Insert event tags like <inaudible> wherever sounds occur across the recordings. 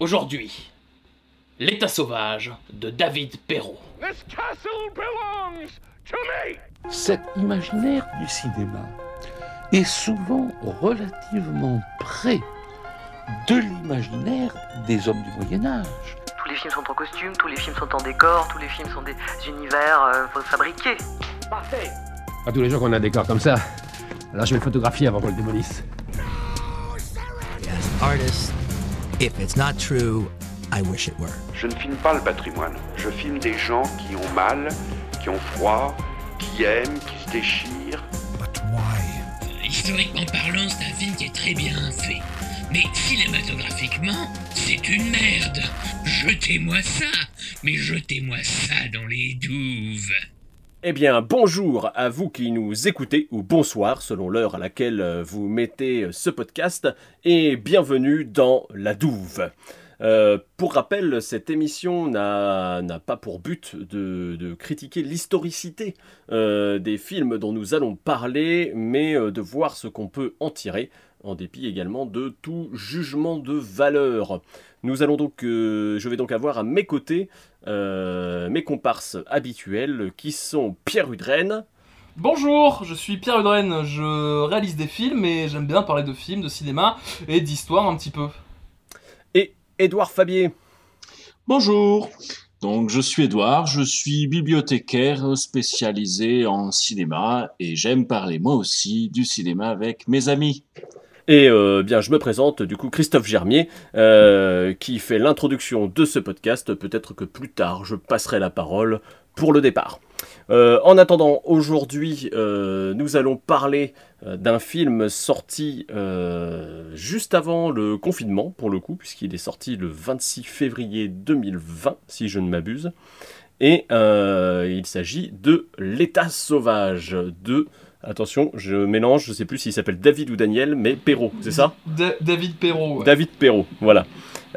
Aujourd'hui, L'état sauvage de David Perrault. This castle belongs to me. Cet imaginaire du cinéma est souvent relativement près de l'imaginaire des hommes du Moyen Âge. Tous les films sont en costume, tous les films sont en décor, tous les films sont des univers euh, fabriqués. Parfait. Pas tous les jours qu'on a un décor comme ça. Alors je vais le photographier avant qu'on le démolisse. Artist, if it's not true, I wish it were. Je ne filme pas le patrimoine. Je filme des gens qui ont mal, qui ont froid, qui aiment, qui se déchirent. But why? Historiquement parlant, c'est un film qui est très bien fait. Mais cinématographiquement, c'est une merde. Jetez-moi ça, mais jetez-moi ça dans les douves. Eh bien, bonjour à vous qui nous écoutez, ou bonsoir selon l'heure à laquelle euh, vous mettez ce podcast, et bienvenue dans La Douve. Euh, pour rappel, cette émission n'a pas pour but de, critiquer l'historicité euh, des films dont nous allons parler, mais euh, de voir ce qu'on peut en tirer, en dépit également de tout jugement de valeur. Nous allons donc, euh, je vais donc avoir à mes côtés euh, mes comparses habituels qui sont Pierre Udren. Bonjour, je suis Pierre Udren, je réalise des films et j'aime bien parler de films, de cinéma et d'histoire un petit peu. et Édouard Fabier. Bonjour. Donc je suis Edouard, je suis bibliothécaire spécialisé en cinéma et j'aime parler moi aussi du cinéma avec mes amis. Et euh, bien, je me présente du coup Christophe Germier, euh, qui fait l'introduction de ce podcast. Peut-être que plus tard, je passerai la parole pour le départ. Euh, en attendant, aujourd'hui, nous allons parler d'un film sorti juste avant le confinement, pour le coup, puisqu'il est sorti le 26 février 2020, si je ne m'abuse. Et il s'agit de L'état sauvage de... Attention, je mélange, je sais plus s'il s'appelle David ou Daniel, mais Perrault, c'est ça <laughs> Da- David Perrault. ouais. David Perrault, voilà.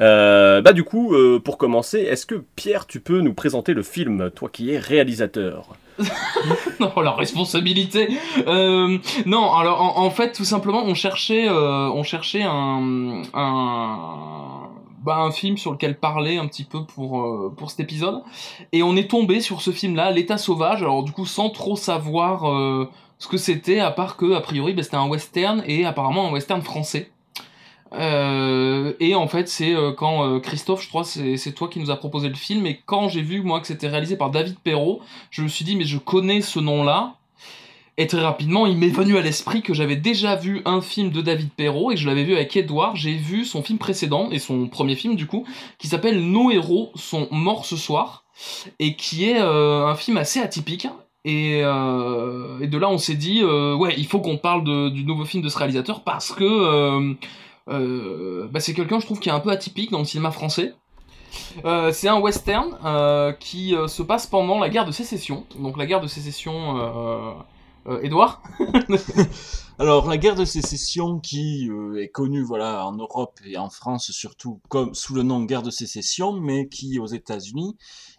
Euh, bah du coup, euh, pour commencer, est-ce que Pierre, tu peux nous présenter le film, toi qui es réalisateur? <laughs> Non, la responsabilité. Euh, non, alors en, en fait, tout simplement, on cherchait, euh, on cherchait un, un, bah, un film sur lequel parler un petit peu pour euh, pour cet épisode, et on est tombé sur ce film-là, L'État sauvage. Alors du coup, sans trop savoir euh, ce que c'était, à part que a priori, bah, c'était un western et apparemment un western français. Euh, et en fait, c'est euh, quand euh, Christophe, je crois, c'est toi qui nous a proposé le film. Et quand j'ai vu moi que c'était réalisé par David Perrault, je me suis dit mais je connais ce nom-là. Et très rapidement, il m'est venu à l'esprit que j'avais déjà vu un film de David Perrault et je l'avais vu avec Edouard. J'ai vu son film précédent et son premier film du coup, qui s'appelle Nos héros sont morts ce soir et qui est un film assez atypique. Et, euh, et de là, on s'est dit euh, ouais, il faut qu'on parle de- du nouveau film de ce réalisateur parce que euh, euh, bah, c'est quelqu'un, je trouve, qui est un peu atypique dans le cinéma français. Euh, c'est un western euh, qui se passe pendant la guerre de sécession. Donc la guerre de sécession, Edouard <laughs> Alors la guerre de sécession qui est connue voilà en Europe et en France surtout comme sous le nom guerre de sécession, mais qui aux États-Unis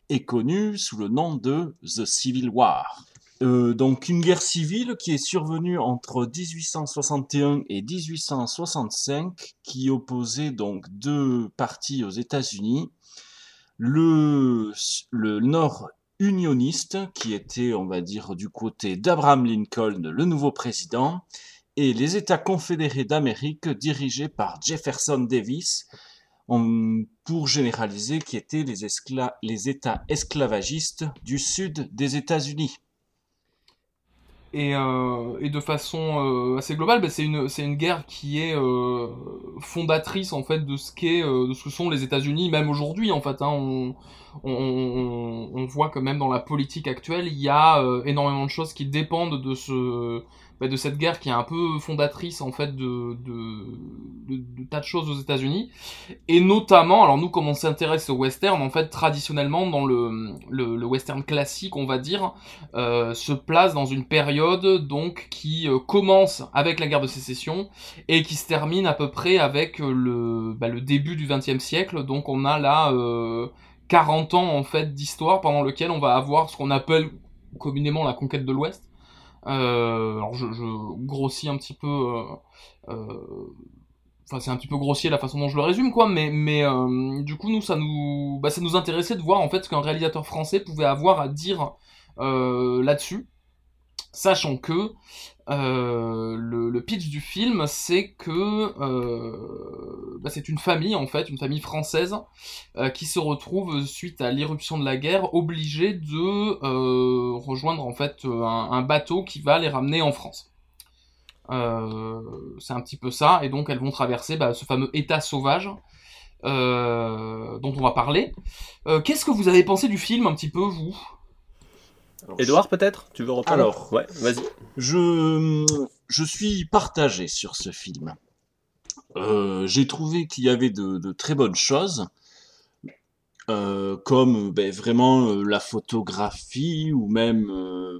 est connue sous le nom de The Civil War. Euh, donc une guerre civile qui est survenue entre 1861 et 1865, qui opposait donc deux partis aux États-Unis, le, le nord unioniste, qui était, on va dire, du côté d'Abraham Lincoln, le nouveau président, et les États confédérés d'Amérique, dirigés par Jefferson Davis, pour généraliser, qui étaient les, États esclavagistes du sud des États-Unis. et, euh, de façon euh, assez globale, bah, c'est une une guerre qui est euh, fondatrice en fait de ce qu'est de ce que sont les États-Unis même aujourd'hui en fait. Hein, on, voit que même dans la politique actuelle, il y a énormément de choses qui dépendent de ce bah, de cette guerre qui est un peu fondatrice en fait de tas de choses aux États-Unis et notamment alors nous comme on s'intéresse au western en fait traditionnellement dans le, western classique on va dire euh, se place dans une période donc qui euh, commence avec la guerre de sécession et qui se termine à peu près avec euh, le, bah, le début du XXe siècle. Donc on a là euh, 40 ans en fait d'histoire pendant lequel on va avoir ce qu'on appelle communément la conquête de l'Ouest. Euh, alors je, grossis un petit peu euh, euh, enfin c'est un petit peu grossier la façon dont je le résume quoi mais du coup nous ça nous bah, ça nous intéressait de voir en fait ce qu'un réalisateur français pouvait avoir à dire là-dessus sachant que euh, le, pitch du film c'est que euh, bah, c'est une famille en fait une famille française euh, qui se retrouve suite à l'irruption de la guerre obligée de rejoindre en fait un, bateau qui va les ramener en France c'est un petit peu ça, et donc elles vont traverser bah, ce fameux état sauvage dont on va parler. Qu'est-ce que vous avez pensé du film un petit peu, vous? Edouard, peut-être? Tu veux reprendre Alors, ouais, vas-y. Je, je suis partagé sur ce film. Euh, J'ai trouvé qu'il y avait de, de, très bonnes choses, euh, comme ben, vraiment euh, la photographie ou même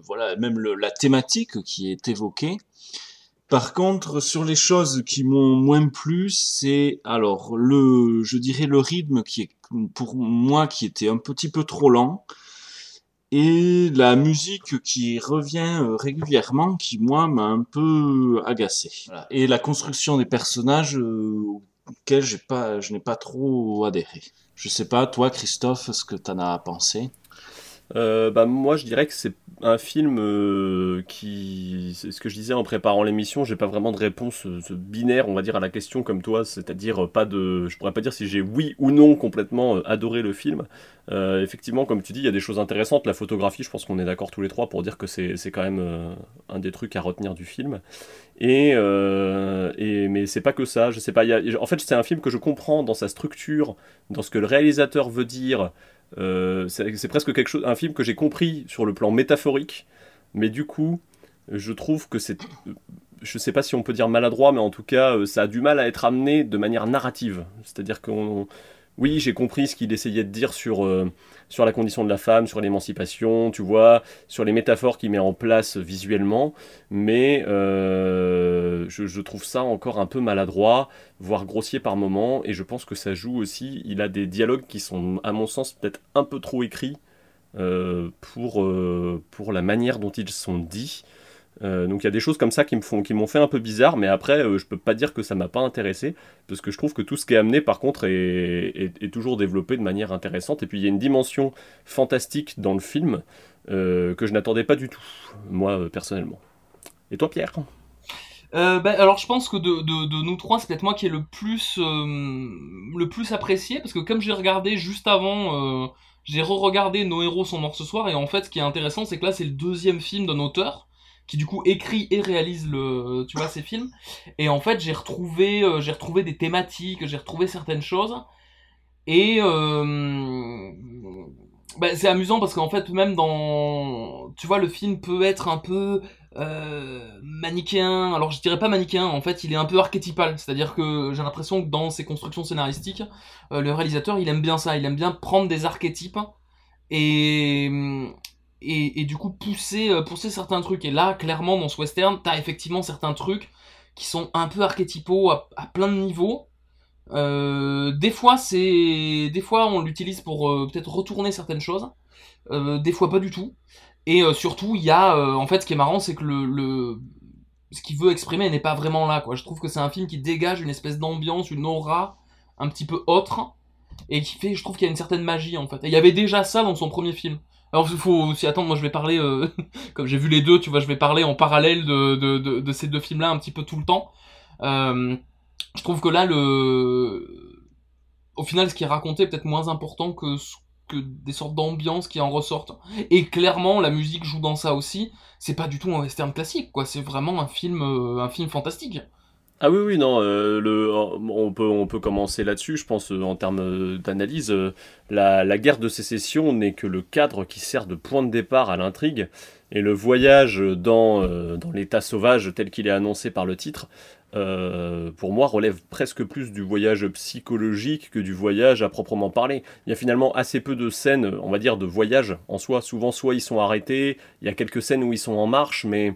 voilà même le, la thématique qui est évoquée. Par contre, sur les choses qui m'ont moins plu, c'est alors le, je dirais le rythme qui est pour moi qui était un petit peu trop lent et la musique qui revient euh, régulièrement, qui moi m'a un peu agacé. Voilà. Et la construction des personnages euh, auxquels j'ai pas, je n'ai pas trop adhéré. Je sais pas, toi Christophe, ce que t'en as pensé? Euh, bah, moi je dirais que c'est un film euh, qui, c'est ce que je disais en préparant l'émission, j'ai pas vraiment de réponse euh, binaire, on va dire, à la question comme toi, c'est-à-dire pas de, je pourrais pas dire si j'ai oui ou non complètement adoré le film. Effectivement, comme tu dis, il y a des choses intéressantes. La photographie, je pense qu'on est d'accord tous les trois pour dire que c'est, quand même un des trucs à retenir du film. Et, et mais c'est pas que ça. Je sais pas. En fait, c'est un film que je comprends dans sa structure, dans ce que le réalisateur veut dire. Euh, c'est presque quelque chose, un film que j'ai compris sur le plan métaphorique, mais du coup, je trouve que c'est, je sais pas si on peut dire maladroit, mais en tout cas, ça a du mal à être amené de manière narrative. C'est-à-dire qu'on, oui, j'ai compris ce qu'il essayait de dire sur, euh, sur la condition de la femme, sur l'émancipation, tu vois, sur les métaphores qu'il met en place visuellement, mais euh, je, trouve ça encore un peu maladroit, voire grossier par moment, et je pense que ça joue aussi, il a des dialogues qui sont, à mon sens, peut-être un peu trop écrits euh, euh, pour la manière dont ils sont dits. Euh, donc il y a des choses comme ça qui me font, m'ont fait un peu bizarre, mais après euh, je peux pas dire que ça m'a pas intéressé, parce que je trouve que tout ce qui est amené par contre est, est, est toujours développé de manière intéressante, et puis il y a une dimension fantastique dans le film euh, que je n'attendais pas du tout, moi euh, personnellement. Et toi Pierre? Bah, alors je pense que de, nous trois, c'est peut-être moi qui ai le plus le plus apprécié parce que comme j'ai regardé juste avant, j'ai re-regardé Nos héros sont morts ce soir et en fait ce qui est intéressant c'est que là c'est le deuxième film d'un auteur qui du coup écrit et réalise le tu vois ces films. Et en fait j'ai retrouvé euh, j'ai retrouvé des thématiques j'ai retrouvé certaines choses. Et euh, bah, c'est amusant parce qu'en fait même dans tu vois le film peut être un peu euh, manichéen. Alors je dirais pas manichéen en fait il est un peu archétypal. C'est à dire que j'ai l'impression que dans ses constructions scénaristiques euh, le réalisateur il aime bien ça. Il aime bien prendre des archétypes et et, du coup pousser, euh, pousser certains trucs. Et là, clairement, dans ce western, t'as effectivement certains trucs qui sont un peu archétypaux à, plein de niveaux. Euh, des fois, c'est, des fois, on l'utilise pour euh, peut-être retourner certaines choses. Des fois, pas du tout. Et surtout, il y a, en fait, ce qui est marrant, c'est que le, ce qu'il veut exprimer n'est pas vraiment là. Quoi. Je trouve que c'est un film qui dégage une espèce d'ambiance, une aura un petit peu autre, et qui fait, je trouve qu'il y a une certaine magie en fait. Et il y avait déjà ça dans son premier film. Alors il faut aussi attendre, moi je vais parler, euh, <laughs> comme j'ai vu les deux, tu vois, je vais parler en parallèle de, de, de, ces deux films-là un petit peu tout le temps. Euh, je trouve que là, le... au final, ce qui est raconté est peut-être moins important que, que des sortes d'ambiance qui en ressortent. Et clairement, la musique joue dans ça aussi. C'est pas du tout un western classique, quoi. C'est vraiment un film, euh, un film fantastique. Ah oui, oui, non, euh, le, on, peut, on peut commencer là-dessus, je pense, en termes d'analyse. Euh, la, guerre de sécession n'est que le cadre qui sert de point de départ à l'intrigue, et le voyage dans, euh, dans l'état sauvage tel qu'il est annoncé par le titre, euh, pour moi, relève presque plus du voyage psychologique que du voyage à proprement parler. Il y a finalement assez peu de scènes, on va dire, de voyage en soi. Souvent, soit ils sont arrêtés, il y a quelques scènes où ils sont en marche, mais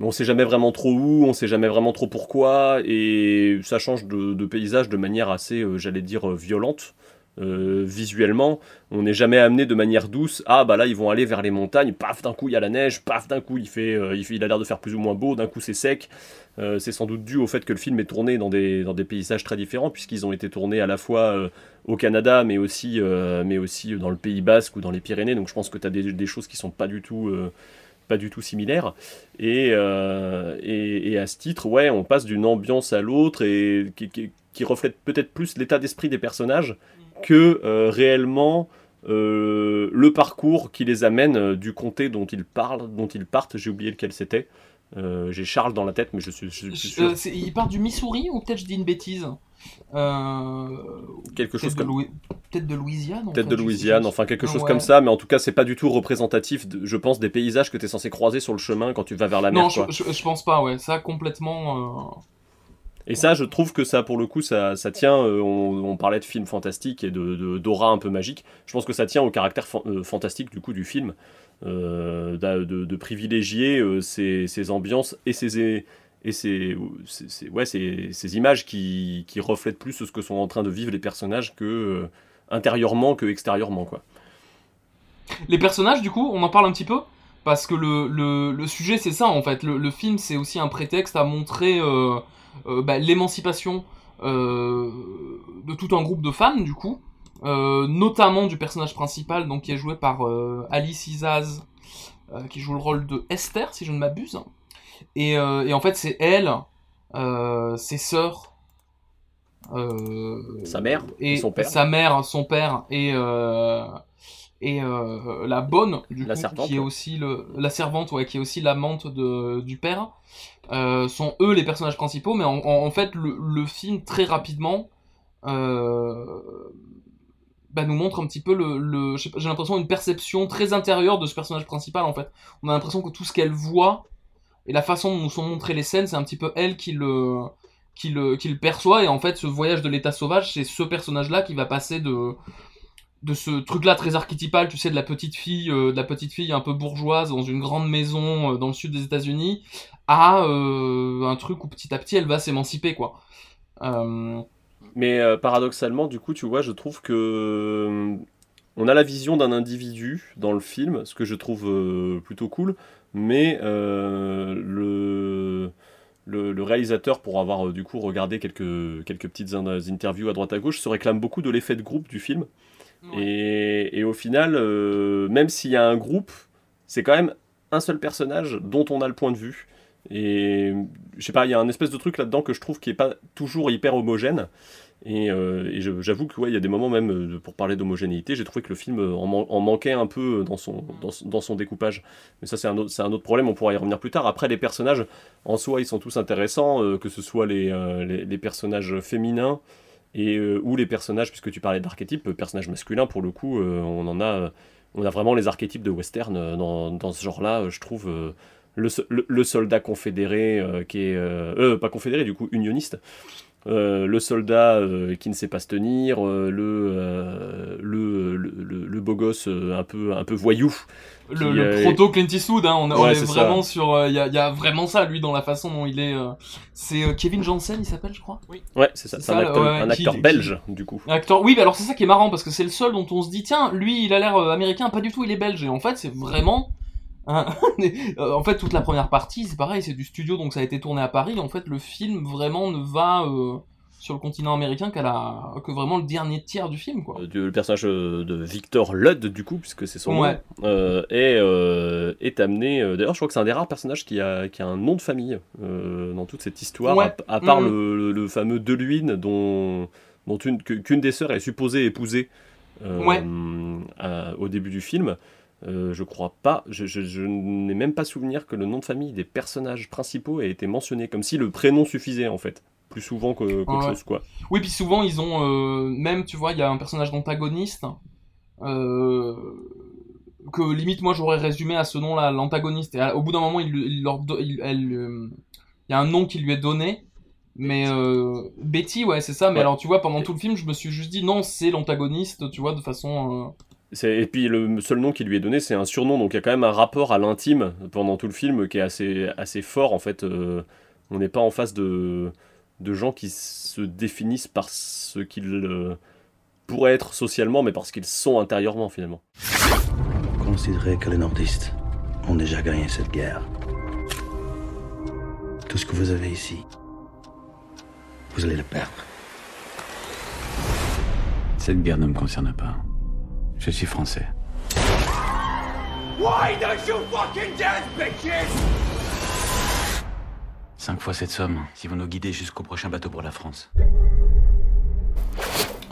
on sait jamais vraiment trop où, on sait jamais vraiment trop pourquoi, et ça change de, paysage de manière assez, euh, j'allais dire, violente. Euh, visuellement, on n'est jamais amené de manière douce. Ah bah là ils vont aller vers les montagnes, paf d'un coup il y a la neige, paf d'un coup il fait, euh, il, a l'air de faire plus ou moins beau, d'un coup c'est sec. Euh, c'est sans doute dû au fait que le film est tourné dans des, paysages très différents puisqu'ils ont été tournés à la fois euh, au Canada mais aussi, euh, mais dans le Pays Basque ou dans les Pyrénées. Donc je pense que tu as des, des choses qui sont pas du tout, euh, pas du tout similaires. Et, euh, et, et à ce titre, ouais, on passe d'une ambiance à l'autre et qui, qui- qui reflète peut-être plus l'état d'esprit des personnages que euh, réellement euh, le parcours qui les amène du comté dont ils parlent, dont ils partent. J'ai oublié lequel c'était. J'ai Charles dans la tête, mais je suis, je suis sûr. Euh, c'est- il part du Missouri ou peut-être je dis une bêtise? Euh, Quelque chose peut-être de comme- Peut-être de Louisiane Peut-être de Louisiane, enfin quelque chose Ouais. comme ça, mais en tout cas, c'est pas du tout représentatif, de- je pense, des paysages que tu es censé croiser sur le chemin quand tu vas vers la mer. Non, je, je, je pense pas, ouais. Ça, complètement. euh, Et ça, je trouve que ça, pour le coup, ça, ça tient. euh, on, on parlait de films fantastiques et de d'aura un peu magique. Je pense que ça tient au caractère fan- fantastique du coup du film, de, de privilégier ces, ces ambiances et ces et ces, ces- ces- ouais, ces, images qui, reflètent plus ce que sont en train de vivre les personnages que euh, intérieurement que extérieurement quoi. Les personnages, du coup, on en parle un petit peu parce que le, sujet, c'est ça en fait. Le, film, c'est aussi un prétexte à montrer euh, euh, bah, l'émancipation de tout un groupe de femmes, du coup, notamment du personnage principal, donc qui est joué par Alice euh, qui joue le rôle de Esther, si je ne m'abuse. Et, euh, et en fait, c'est elle, euh, ses sœurs. euh, Sa mère et, son père. sa mère, son père et et la bonne du La coup, servante, qui est aussi le la servante ouais qui est aussi l'amante du père sont eux les personnages principaux mais en, en- en fait le, le film très rapidement euh, bah, nous montre un petit peu le, le j'ai l'impression une perception très intérieure de ce personnage principal en fait on a l'impression que tout ce qu'elle voit et la façon dont nous sont montrées les scènes c'est un petit peu elle qui le qui le, qui le perçoit. Et en fait ce voyage de l'état sauvage c'est ce personnage là qui va passer de de ce truc là très archétypal tu sais de la petite fille euh, de la petite fille un peu bourgeoise dans une grande maison euh, dans le sud des États-Unis à euh, un truc où petit à petit elle va s'émanciper quoi. Mais paradoxalement, du coup, tu vois, je trouve que on a la vision d'un individu dans le film, ce que je trouve plutôt cool, mais euh, le, le, le réalisateur, pour avoir euh, du coup regardé quelques, quelques petites in- interviews à droite à gauche, se réclame beaucoup de l'effet de groupe du film. Et, et au final, euh, même s'il y a un groupe, c'est quand même un seul personnage dont on a le point de vue. Et je sais pas, il y a un espèce de truc là-dedans que je trouve qui est pas toujours hyper homogène. Et, euh, j'avoue que ouais, y a des moments même euh, pour parler d'homogénéité, j'ai trouvé que le film euh, en, man- en manquait un peu dans son, dans, son- découpage. Mais ça c'est un, autre- un autre problème, on pourra y revenir plus tard. Après les personnages en soi ils sont tous intéressants, que ce soit les, les, personnages féminins et ou les personnages, puisque tu parlais d'archétypes, personnages masculins pour le coup, on en a, on a vraiment les archétypes de western dans, dans ce genre-là, je trouve. le, le- soldat confédéré qui est euh, pas confédéré du coup unioniste euh, le soldat euh, qui ne sait pas se tenir euh, le, euh, le, le, beau gosse euh, un peu un peu voyou le, qui, le euh, proto Clint Eastwood hein, on, est, vraiment ça. sur il y, a, y a vraiment ça lui dans la façon dont il est euh, c'est euh, Kevin Jansen il s'appelle je crois oui ouais c'est ça c'est un acteur, ouais, un qui- acteur qui- belge du coup Un acteur, oui, bah alors c'est ça qui est marrant parce que c'est le seul dont on se dit tiens, lui il a l'air américain, pas du tout, il est belge. Et en fait, c'est vraiment. <laughs> un- euh, en fait, toute la première partie, c'est pareil, c'est du studio donc ça a été tourné à Paris. En fait, le film vraiment ne va euh, sur le continent américain qu'à la que vraiment le dernier tiers du film quoi. Euh, le personnage de Victor Ludd du coup puisque c'est son Ouais. nom euh, est, euh, est amené d'ailleurs je crois que c'est un des rares personnages qui a, qui a un nom de famille dans toute cette histoire Ouais. à, à part Mhm. le, fameux Deluine dont, dont une, qu'une des sœurs est supposée épouser Ouais. à- au début du film Euh, je crois pas, je, je- je n'ai même pas souvenir que le nom de famille des personnages principaux ait été mentionné, comme si le prénom suffisait en fait, plus souvent que- Ouais. chose quoi. Oui, puis souvent ils ont euh, même, tu vois, il y a un personnage d'antagoniste euh, que limite moi j'aurais résumé à ce nom-là, l'antagoniste. Et à- au bout d'un moment, il, il leur, do- il, elle, il y a un nom qui lui est donné. Mais euh, Betty, ouais, c'est ça. Mais Ouais. alors, tu vois, pendant tout le film, je me suis juste dit non, c'est l'antagoniste, tu vois, de façon. euh, Et puis le seul nom qui lui est donné, c'est un surnom, donc il y a quand même un rapport à l'intime pendant tout le film qui est assez, assez fort en fait. euh, on n'est pas en face de, de gens qui se définissent par ce qu'ils euh, pourraient être socialement, mais parce qu'ils sont intérieurement finalement. Considérez que les nordistes ont déjà gagné cette guerre. Tout ce que vous avez ici, vous allez le perdre. Cette guerre ne me concerne pas. Je suis français. Why don't you fucking dance, bitches? Cinq fois cette somme, si vous nous guidez jusqu'au prochain bateau pour la France.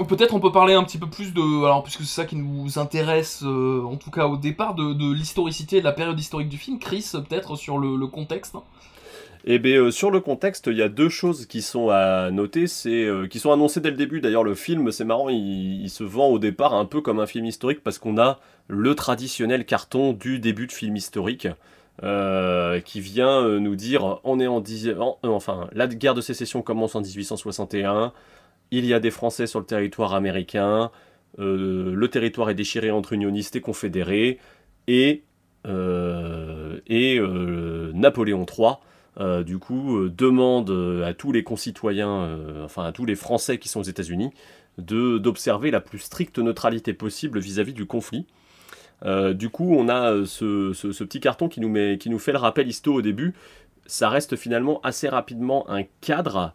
Peut-être on peut parler un petit peu plus de, alors puisque c'est ça qui nous intéresse, euh, en tout cas au départ, de, de l'historicité et de la période historique du film. Chris, peut-être sur le, le contexte. Eh bien, euh, sur le contexte, il y a deux choses qui sont à noter, c'est euh, qui sont annoncées dès le début. D'ailleurs, le film, c'est marrant, il, se vend au départ un peu comme un film historique parce qu'on a le traditionnel carton du début de film historique. euh, qui vient nous dire on est en, enfin la guerre de sécession commence en 1861 il y a des Français sur le territoire américain le territoire est déchiré entre unionistes et confédérés et et Napoléon III euh, du coup euh, demande euh, à tous les concitoyens enfin à tous les Français qui sont aux États-Unis d'observer la plus stricte neutralité possible vis-à-vis du conflit du coup, on a ce, petit carton qui nous, fait le rappel histo au début. Ça reste finalement assez rapidement un cadre,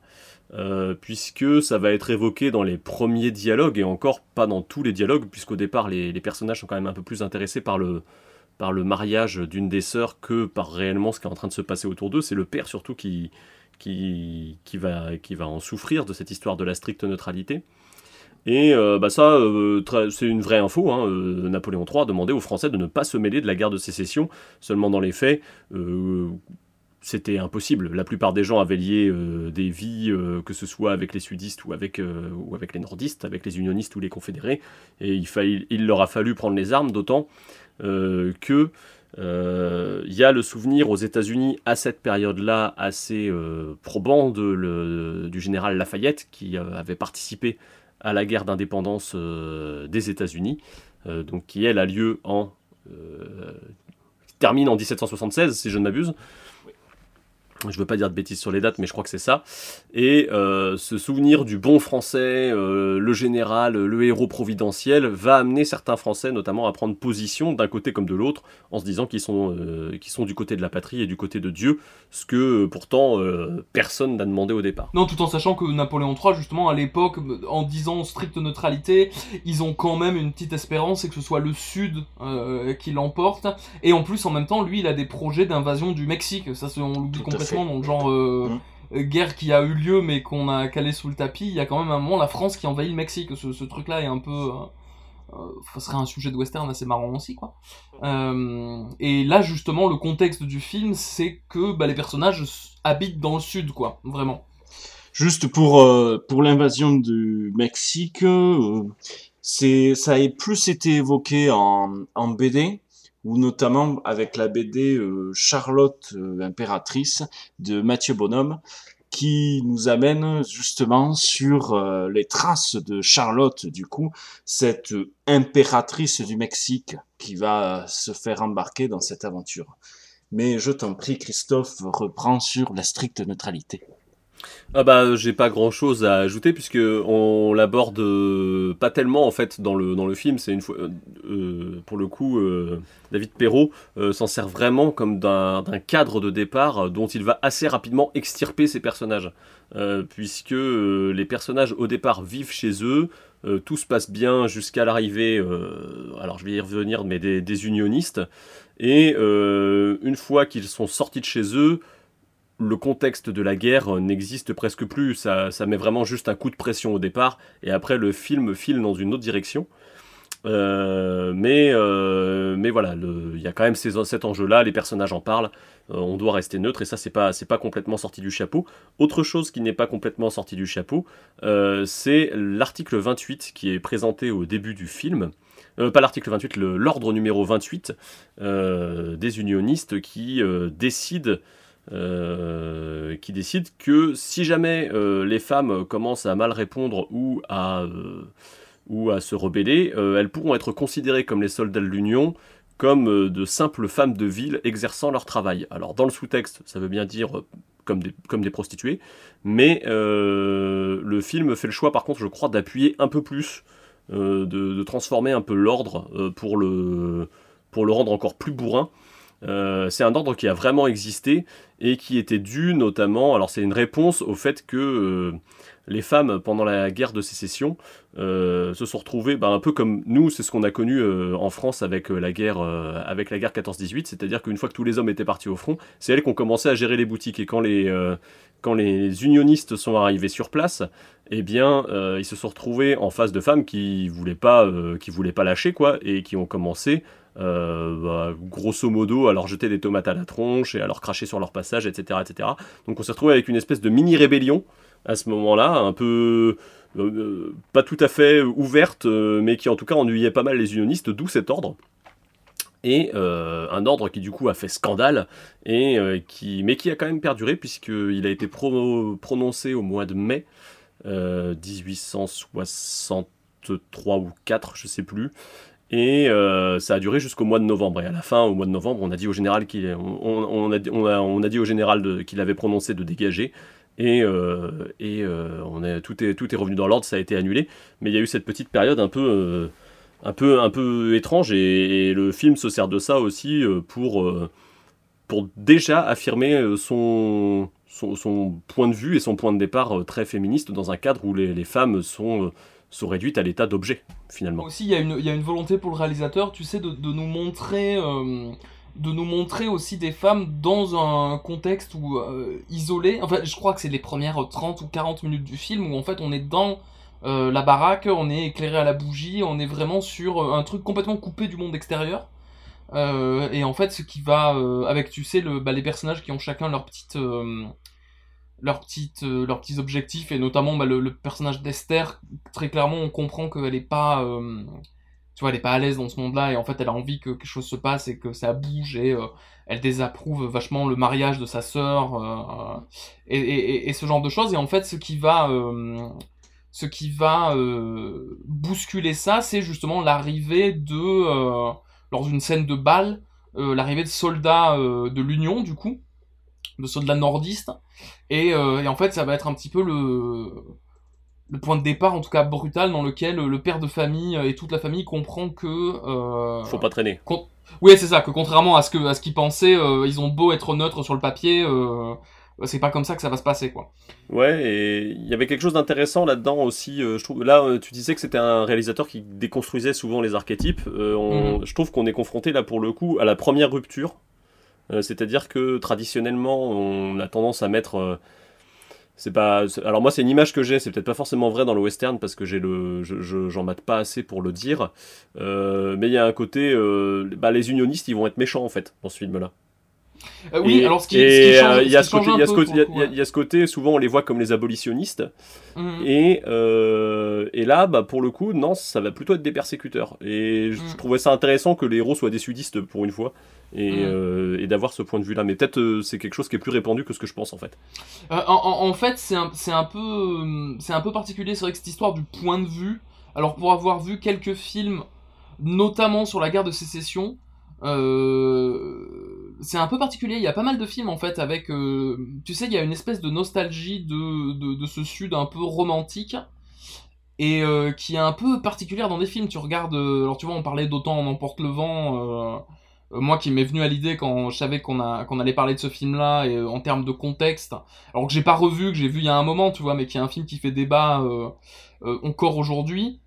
puisque ça va être évoqué dans les premiers dialogues, et encore pas dans tous les dialogues, puisqu'au départ, les personnages sont quand même un peu plus intéressés par le, par le mariage d'une des sœurs que par réellement ce qui est en train de se passer autour d'eux. C'est le père surtout qui, qui, qui, va, qui va en souffrir de cette histoire de la stricte neutralité. Et euh, bah ça, euh, c'est une vraie info. hein, euh, Napoléon III demandait aux Français de ne pas se mêler de la guerre de sécession. Seulement dans les faits, c'était impossible. La plupart des gens avaient lié des vies, que ce soit avec les sudistes ou avec, les nordistes, avec les unionistes ou les confédérés. Et il, il leur a fallu prendre les armes, d'autant euh, que euh, il y a le souvenir aux États-Unis à cette période-là assez euh, probant de le- du général Lafayette qui euh, avait participé à la guerre d'indépendance euh, des États-Unis, euh, donc qui elle a lieu en euh, termine en 1776 si je ne m'abuse. Je veux pas dire de bêtises sur les dates, mais je crois que c'est ça. Et euh, ce souvenir du bon français, euh, le général, le héros providentiel, va amener certains Français notamment à prendre position d'un côté comme de l'autre, en se disant qu'ils sont, euh, qu'ils sont du côté de la patrie et du côté de Dieu, ce que pourtant euh, personne n'a demandé au départ. Non, tout en sachant que Napoléon III, justement, à l'époque, en disant stricte neutralité, ils ont quand même une petite espérance et que ce soit le Sud euh, qui l'emporte. Et en plus, en même temps, lui, il a des projets d'invasion du Mexique. Ça, on l'oublie complètement fait. dans le genre euh, euh, guerre qui a eu lieu mais qu'on a calé sous le tapis. Il y a quand même un moment la France qui envahit le Mexique. Ce, ce truc-là est un peu... euh, euh, serait un sujet de western assez marrant aussi, quoi. Et là, justement, le contexte du film, c'est que bah, les personnages habitent dans le sud, quoi, vraiment. Juste pour euh, pour l'invasion du Mexique, euh, c'est ça a plus été évoqué en en BD ou notamment avec la BD euh, Charlotte euh, impératrice de Mathieu Bonhomme qui nous amène justement sur euh, les traces de Charlotte du coup cette impératrice du Mexique qui va se faire embarquer dans cette aventure. Mais je t'en prie Christophe reprends sur la stricte neutralité. Ah bah j'ai pas grand chose à ajouter puisque on l'aborde euh, pas tellement en fait dans le film. C'est une fois euh, euh, pour le coup David Perrault s'en sert vraiment comme d'un cadre de départ dont il va assez rapidement extirper ses personnages. Puisque les personnages au départ vivent chez eux. Tout se passe bien jusqu'à l'arrivée alors je vais y revenir mais des, unionistes. Et une fois qu'ils sont sortis de chez eux le contexte de la guerre euh, n'existe presque plus. Ça, met vraiment juste un coup de pression au départ, et après le film file dans une autre direction. Euh, mais, euh, mais voilà, il y a quand même cet enjeu-là, les personnages en parlent, on doit rester neutre, et ça, c'est pas, pas complètement sorti du chapeau. Autre chose qui n'est pas complètement sorti du chapeau, c'est l'article 28 qui est présenté au début du film. Pas l'article 28, le- l'ordre numéro 28 euh, des unionistes qui décident euh, qui décide que si jamais euh, les femmes commencent à mal répondre ou à, euh, ou à se rebeller, elles pourront être considérées comme les soldats de l'Union comme de simples femmes de ville exerçant leur travail. Alors dans le sous-texte, ça veut bien dire comme des, comme des prostituées, mais le film fait le choix par contre, je crois, d'appuyer un peu plus de, de, transformer un peu l'ordre pour, le, pour le rendre encore plus bourrin. C'est un ordre qui a vraiment existé et qui était dû notamment, alors c'est une réponse au fait que les femmes, pendant la guerre de sécession, euh, se sont retrouvées bah, un peu comme nous, c'est ce qu'on a connu euh, en France avec, euh, la guerre, avec la guerre 14-18, c'est-à-dire qu'une fois que tous les hommes étaient partis au front, c'est elles qui ont commencé à gérer les boutiques. Et quand les, quand les unionistes sont arrivés sur place, eh bien, ils se sont retrouvés en face de femmes qui voulaient qui voulaient pas lâcher, quoi, et qui ont commencé bah, grosso modo à leur jeter des tomates à la tronche et à leur cracher sur leur passage, etc. etc. Donc on s'est retrouvé avec une espèce de mini-rébellion à ce moment-là, un peu euh, euh, pas tout à fait ouverte, euh, mais qui en tout cas ennuyait pas mal les unionistes, d'où cet ordre. Et un ordre qui du coup a fait scandale, et, qui, mais qui a quand même perduré, puisqu'il a été prononcé au mois de mai 1863 ou 4, je sais plus. Et ça a duré jusqu'au mois de novembre. Et à la fin, au mois de novembre, on a dit au général qu'il a, dit au général qu'il avait prononcé de dégager et, euh, euh, tout, est, revenu dans l'ordre, ça a été annulé. Mais il y a eu cette petite période un peu, euh, étrange et, le film se sert de ça aussi pour, déjà affirmer son, point de vue et son point de départ très féministe dans un cadre où les femmes sont sont réduites à l'état d'objet, finalement. Aussi, il y, a une, volonté pour le réalisateur, tu sais, de, nous montrer de nous montrer aussi des femmes dans un contexte où euh, isolé. Enfin, je crois que c'est les premières 30 ou 40 minutes du film où en fait on est dans euh, la baraque, on est éclairé à la bougie, on est vraiment sur euh, un truc complètement coupé du monde extérieur. et en fait, ce qui va avec, tu sais, le, bah, les personnages qui ont chacun leur petite, leurs petites, leurs petits objectifs et notamment bah, le, personnage d'Esther. Très clairement, on comprend qu'elle est pas tu vois, elle est pas à l'aise dans ce monde-là et en fait elle a envie que quelque chose se passe et que ça bouge et euh, elle désapprouve vachement le mariage de sa sœur euh, et, ce genre de choses et en fait ce qui va euh, ce qui va bousculer ça c'est justement l'arrivée de lors d'une scène de bal l'arrivée de soldats de l'Union du coup de soldats nordistes et, et en fait ça va être un petit peu le le point de départ, en tout cas brutal, dans lequel le père de famille et toute la famille comprend que... Euh, Faut pas traîner. Oui, c'est ça, que contrairement à ce à ce qu'ils pensaient, euh, ils ont beau être neutres sur le papier, euh, c'est pas comme ça que ça va se passer, quoi. Ouais, et il y avait quelque chose d'intéressant là-dedans aussi. je trouve, là, tu disais que c'était un réalisateur qui déconstruisait souvent les archétypes. Mhm. Je trouve qu'on est confronté là pour le coup à la première rupture. C'est-à-dire que traditionnellement, on a tendance à mettre c'est pas alors moi c'est une image que j'ai c'est peut-être pas forcément vrai dans le western parce que j'ai le je, j'en mate pas assez pour le dire. Euh, mais il y a un côté euh, bah, les unionistes ils vont être méchants en fait dans ce film là oui, alors ce qui, il y a ce côté, souvent on les voit comme les abolitionnistes, mhm. et, euh, et là, bah, pour le coup, non, ça va plutôt être des persécuteurs. Et je mhm. trouvais ça intéressant que les héros soient des sudistes pour une fois, et, mhm. euh, et d'avoir ce point de vue-là. Mais peut-être euh, c'est quelque chose qui est plus répandu que ce que je pense en fait. En, en, fait, c'est un, un, peu, c'est un peu particulier. C'est vrai que cette histoire du point de vue. Alors pour avoir vu quelques films, notamment sur la guerre de sécession. Euh, c'est un peu particulier. Il y a pas mal de films en fait avec, euh, tu sais, il y a une espèce de nostalgie de, ce sud un peu romantique et euh, qui est un peu particulière dans des films. Tu regardes, alors tu vois, on parlait d'autant en emporte le vent. moi qui m'est venu à l'idée quand je savais qu'on qu'on allait parler de ce film-là en termes de contexte, alors que j'ai pas revu, que j'ai vu il y a un moment, tu vois, mais qui est un film qui fait débat encore aujourd'hui.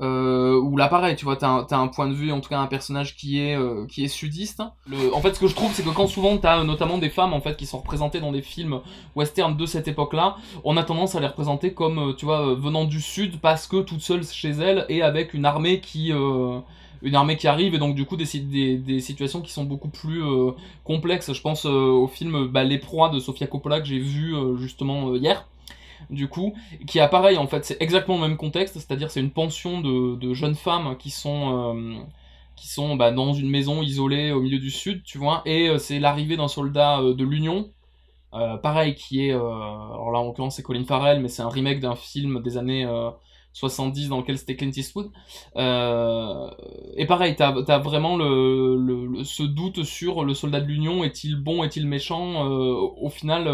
Euh, où là pareil, tu vois, t'as un, point de vue, en tout cas un personnage qui est euh, qui est sudiste. Le, en fait, ce que je trouve, c'est que quand souvent t'as euh, notamment des femmes en fait qui sont représentées dans des films western de cette époque-là, on a tendance à les représenter comme, euh, tu vois, venant du sud parce que toutes seules chez elles et avec une armée qui une armée qui arrive et donc du coup des, des, des situations qui sont beaucoup plus complexes. Je pense au film bah, Les Proies de Sofia Coppola que j'ai vu justement hier du coup, qui a pareil en fait, c'est exactement le même contexte, c'est-à-dire c'est une pension de, jeunes femmes qui sont euh, qui sont bah, dans une maison isolée au milieu du sud, tu vois, et euh, c'est l'arrivée d'un soldat euh, de l'Union, pareil qui est, alors là en l'occurrence c'est Colin Farrell, mais c'est un remake d'un film des années 70 dans lequel c'était Clint Eastwood. et pareil, t'as as vraiment le, ce doute sur le soldat de l'Union, est-il bon, est-il méchant Au final,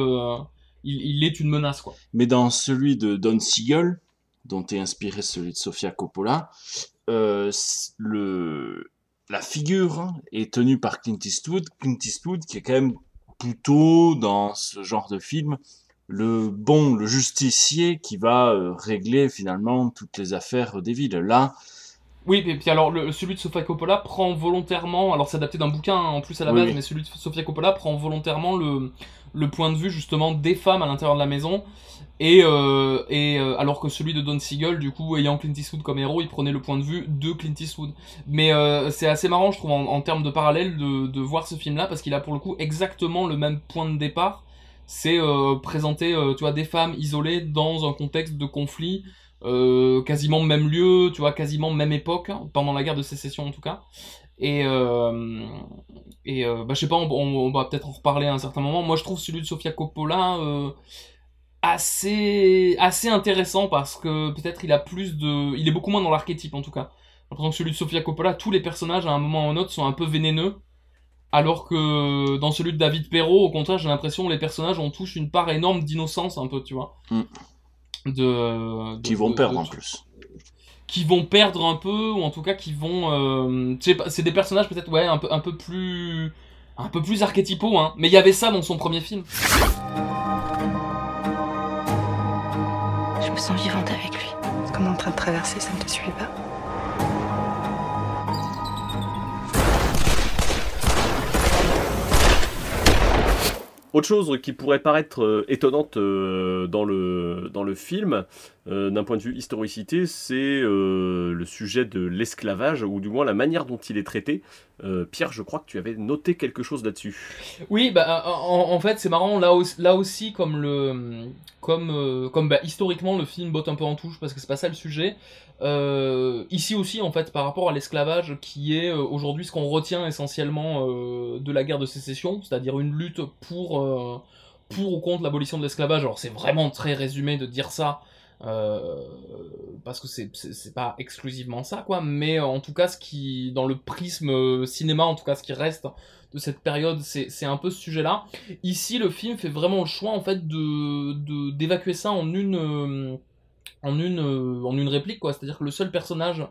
il, est une menace. Mais dans celui de Don Siegel, dont est inspiré celui de Sofia Coppola, euh, la figure est tenue par Clint Eastwood. Clint Eastwood qui est quand même plutôt dans ce genre de film le bon, le justicier qui va euh, régler finalement toutes les affaires des villes. Là, oui, et puis alors le, celui de Sofia Coppola prend volontairement, alors c'est adapté d'un bouquin hein, en plus à la base, mais celui de Sofia Coppola prend volontairement le, le point de vue justement des femmes à l'intérieur de la maison, et, euh, et euh, alors que celui de Don Siegel, du coup, ayant Clint Eastwood comme héros, il prenait le point de vue de Clint Eastwood. Mais euh, c'est assez marrant, je trouve, en, en termes de parallèle, de, de voir ce film-là, parce qu'il a pour le coup exactement le même point de départ. C'est euh, présenter, tu vois, des femmes isolées dans un contexte de conflit, euh, quasiment même lieu, tu vois, quasiment même époque, pendant la guerre de sécession en tout cas. Et, euh, et euh, bah, je sais pas, on, va peut-être en reparler à un certain moment. Moi, je trouve celui de Sofia Coppola assez, assez intéressant parce que peut-être il a plus de. Il est beaucoup moins dans l'archétype en tout cas. J'ai l'impression que celui de Sofia Coppola, tous les personnages à un moment ou un autre sont un peu vénéneux. Alors que dans celui de David Perrault, au contraire, j'ai l'impression que les personnages ont tous une part énorme d'innocence, un peu, tu vois. Mm. De, de, qui vont de- perdre de- en plus. qui vont perdre un peu ou en tout cas qui vont euh, c'est des personnages peut-être ouais un peu un peu plus un peu plus archétypaux hein mais il y avait ça dans son premier film Je me sens vivante avec lui. Comme en train de traverser, ça ne te suit pas Autre chose qui pourrait paraître euh, étonnante euh, dans, le, dans le film, euh, d'un point de vue historicité, c'est le sujet de l'esclavage, ou du moins la manière dont il est traité. Pierre, je crois que tu avais noté quelque chose là-dessus. oui bah en, fait c'est marrant là là aussi comme le comme comme bah, historiquement le film botte un peu en touche parce que c'est pas ça le sujet Euh, ici aussi en fait par rapport à l'esclavage qui est euh, aujourd'hui ce qu'on retient essentiellement euh, de la guerre de sécession c'est-à-dire une lutte pour euh, pour ou contre l'abolition de l'esclavage. Alors c'est vraiment très résumé de dire ça euh, parce que c'est pas exclusivement ça quoi. Mais euh, en tout cas ce qui dans le prisme cinéma en tout cas ce qui reste de cette période c'est un peu ce sujet là ici le film fait vraiment le choix en fait de de d'évacuer ça en une en une euh, en une réplique quoi c'est à dire que le seul personnage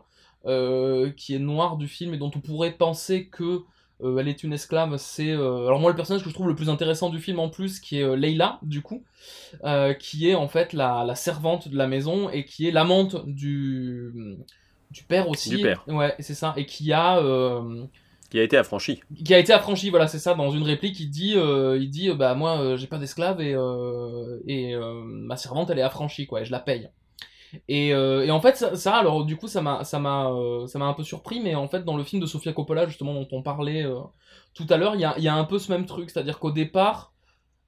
euh, qui est noir du film et dont on pourrait penser que euh, elle est une esclave, c'est alors moi le personnage que je trouve le plus intéressant du film en plus, qui est Leila du coup, qui est en fait la, la servante de la maison et qui est l'amante du du père aussi. Du père. Ouais, c'est ça, et qui a euh, Qui a été affranchi. qui a été affranchi, voilà, c'est ça, dans une réplique, il dit, euh, il dit, bah moi, euh, j'ai pas d'esclave et et ma servante, elle est affranchie, quoi, et je la paye. Et, euh, et en fait, ça, alors du coup, ça m'a, ça m'a, euh, ça m'a un peu surpris, mais en fait, dans le film de Sofia Coppola, justement, dont on parlait euh, tout à l'heure, il y a, y a un peu ce même truc, c'est-à-dire qu'au départ,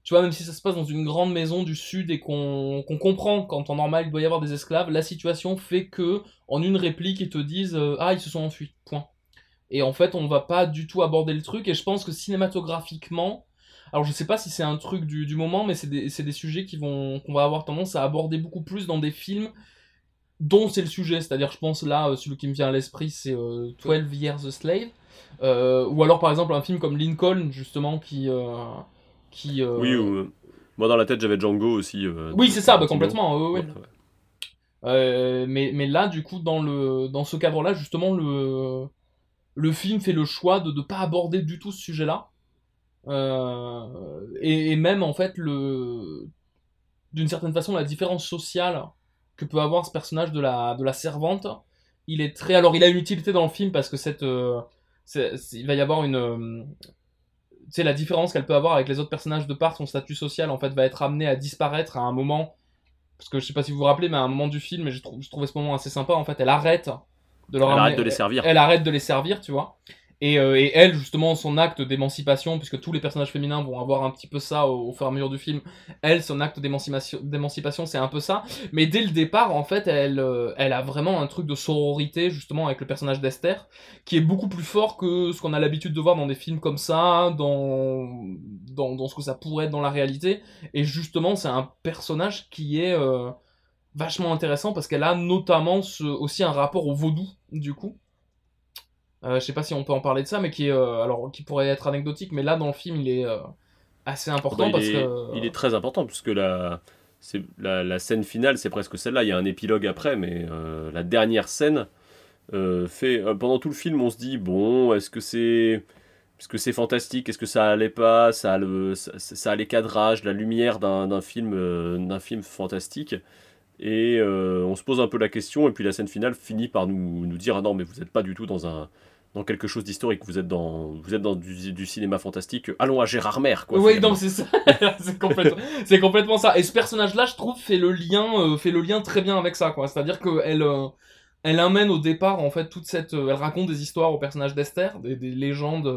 tu vois, même si ça se passe dans une grande maison du sud et qu'on qu'on comprend qu'en temps normal il doit y avoir des esclaves, la situation fait que en une réplique ils te disent ah ils se sont enfuis, point. Et en fait on va pas du tout aborder le truc. Et je pense que cinématographiquement, alors je sais pas si c'est un truc du, du moment, mais c'est des, c'est des sujets qui vont qu'on va avoir tendance à aborder beaucoup plus dans des films dont c'est le sujet, c'est-à-dire je pense là euh, celui qui me vient à l'esprit c'est euh, 12 Years a Slave. Euh, ou alors par exemple un film comme Lincoln justement qui euh, qui euh, Oui, ou, euh, moi dans la tête j'avais Django aussi. euh, oui, c'est ça, bah, complètement. ouais, ouais. Euh, mais, mais là, du coup, dans, le, dans ce cadre-là, justement, le, le film fait le choix de ne pas aborder du tout ce sujet-là. Euh, et, et même, en fait, le, d'une certaine façon, la différence sociale que peut avoir ce personnage de la, de la servante, il est très. Alors, il a une utilité dans le film parce que cette. euh, c'est- c'est- il va y avoir une. euh, tu sais, la différence qu'elle peut avoir avec les autres personnages de part, son statut social, en fait, va être amené à disparaître à un moment parce que je sais pas si vous vous rappelez, mais à un moment du film, je, trou- je trouvais ce moment assez sympa, en fait, elle arrête de leur Elle amener- arrête de les servir. Elle, arrête de les servir, tu vois. Et, euh, et elle, justement, son acte d'émancipation, puisque tous les personnages féminins vont avoir un petit peu ça au, fur et à mesure du film, elle, son acte d'émancipation, c'est un peu ça. Mais dès le départ, en fait, elle, euh, elle a vraiment un truc de sororité, justement, avec le personnage d'Esther, qui est beaucoup plus fort que ce qu'on a l'habitude de voir dans des films comme ça, dans, dans, ce que ça pourrait être dans la réalité. Et justement, c'est un personnage qui est euh, vachement intéressant parce qu'elle a notamment aussi un rapport au vaudou, du coup. Euh, je sais pas si on peut en parler de ça, mais qui est, euh, alors, qui pourrait être anecdotique, mais là, dans le film, il est euh, assez important Bah, il, parce est, que. il est très important puisque la, c'est la, la scène finale, c'est presque celle-là. Il y a un épilogue après, mais euh, la dernière scène fait. pendant tout le film, on se dit bon, est-ce que c'est. Est-ce que c'est fantastique? Est-ce que ça allait pas? Ça a, le, ça, ça a les cadrages, la lumière d'un d'un film, d'un film fantastique. Et euh, on se pose un peu la question, et puis la scène finale finit par nous, nous dire Ah non, mais vous n'êtes pas du tout dans, un, dans quelque chose d'historique, vous êtes dans, vous êtes dans du, du cinéma fantastique. Allons à Gérard Mer, quoi. Oui, non, c'est ça. <laughs> c'est complètement, c'est complètement ça. Et ce personnage-là, je trouve, fait le lien, euh, fait le lien très bien avec ça, quoi. C'est-à-dire qu'elle, euh, elle amène au départ, en fait, toute cette, euh, elle raconte des histoires au personnage d'Esther, des, des légendes,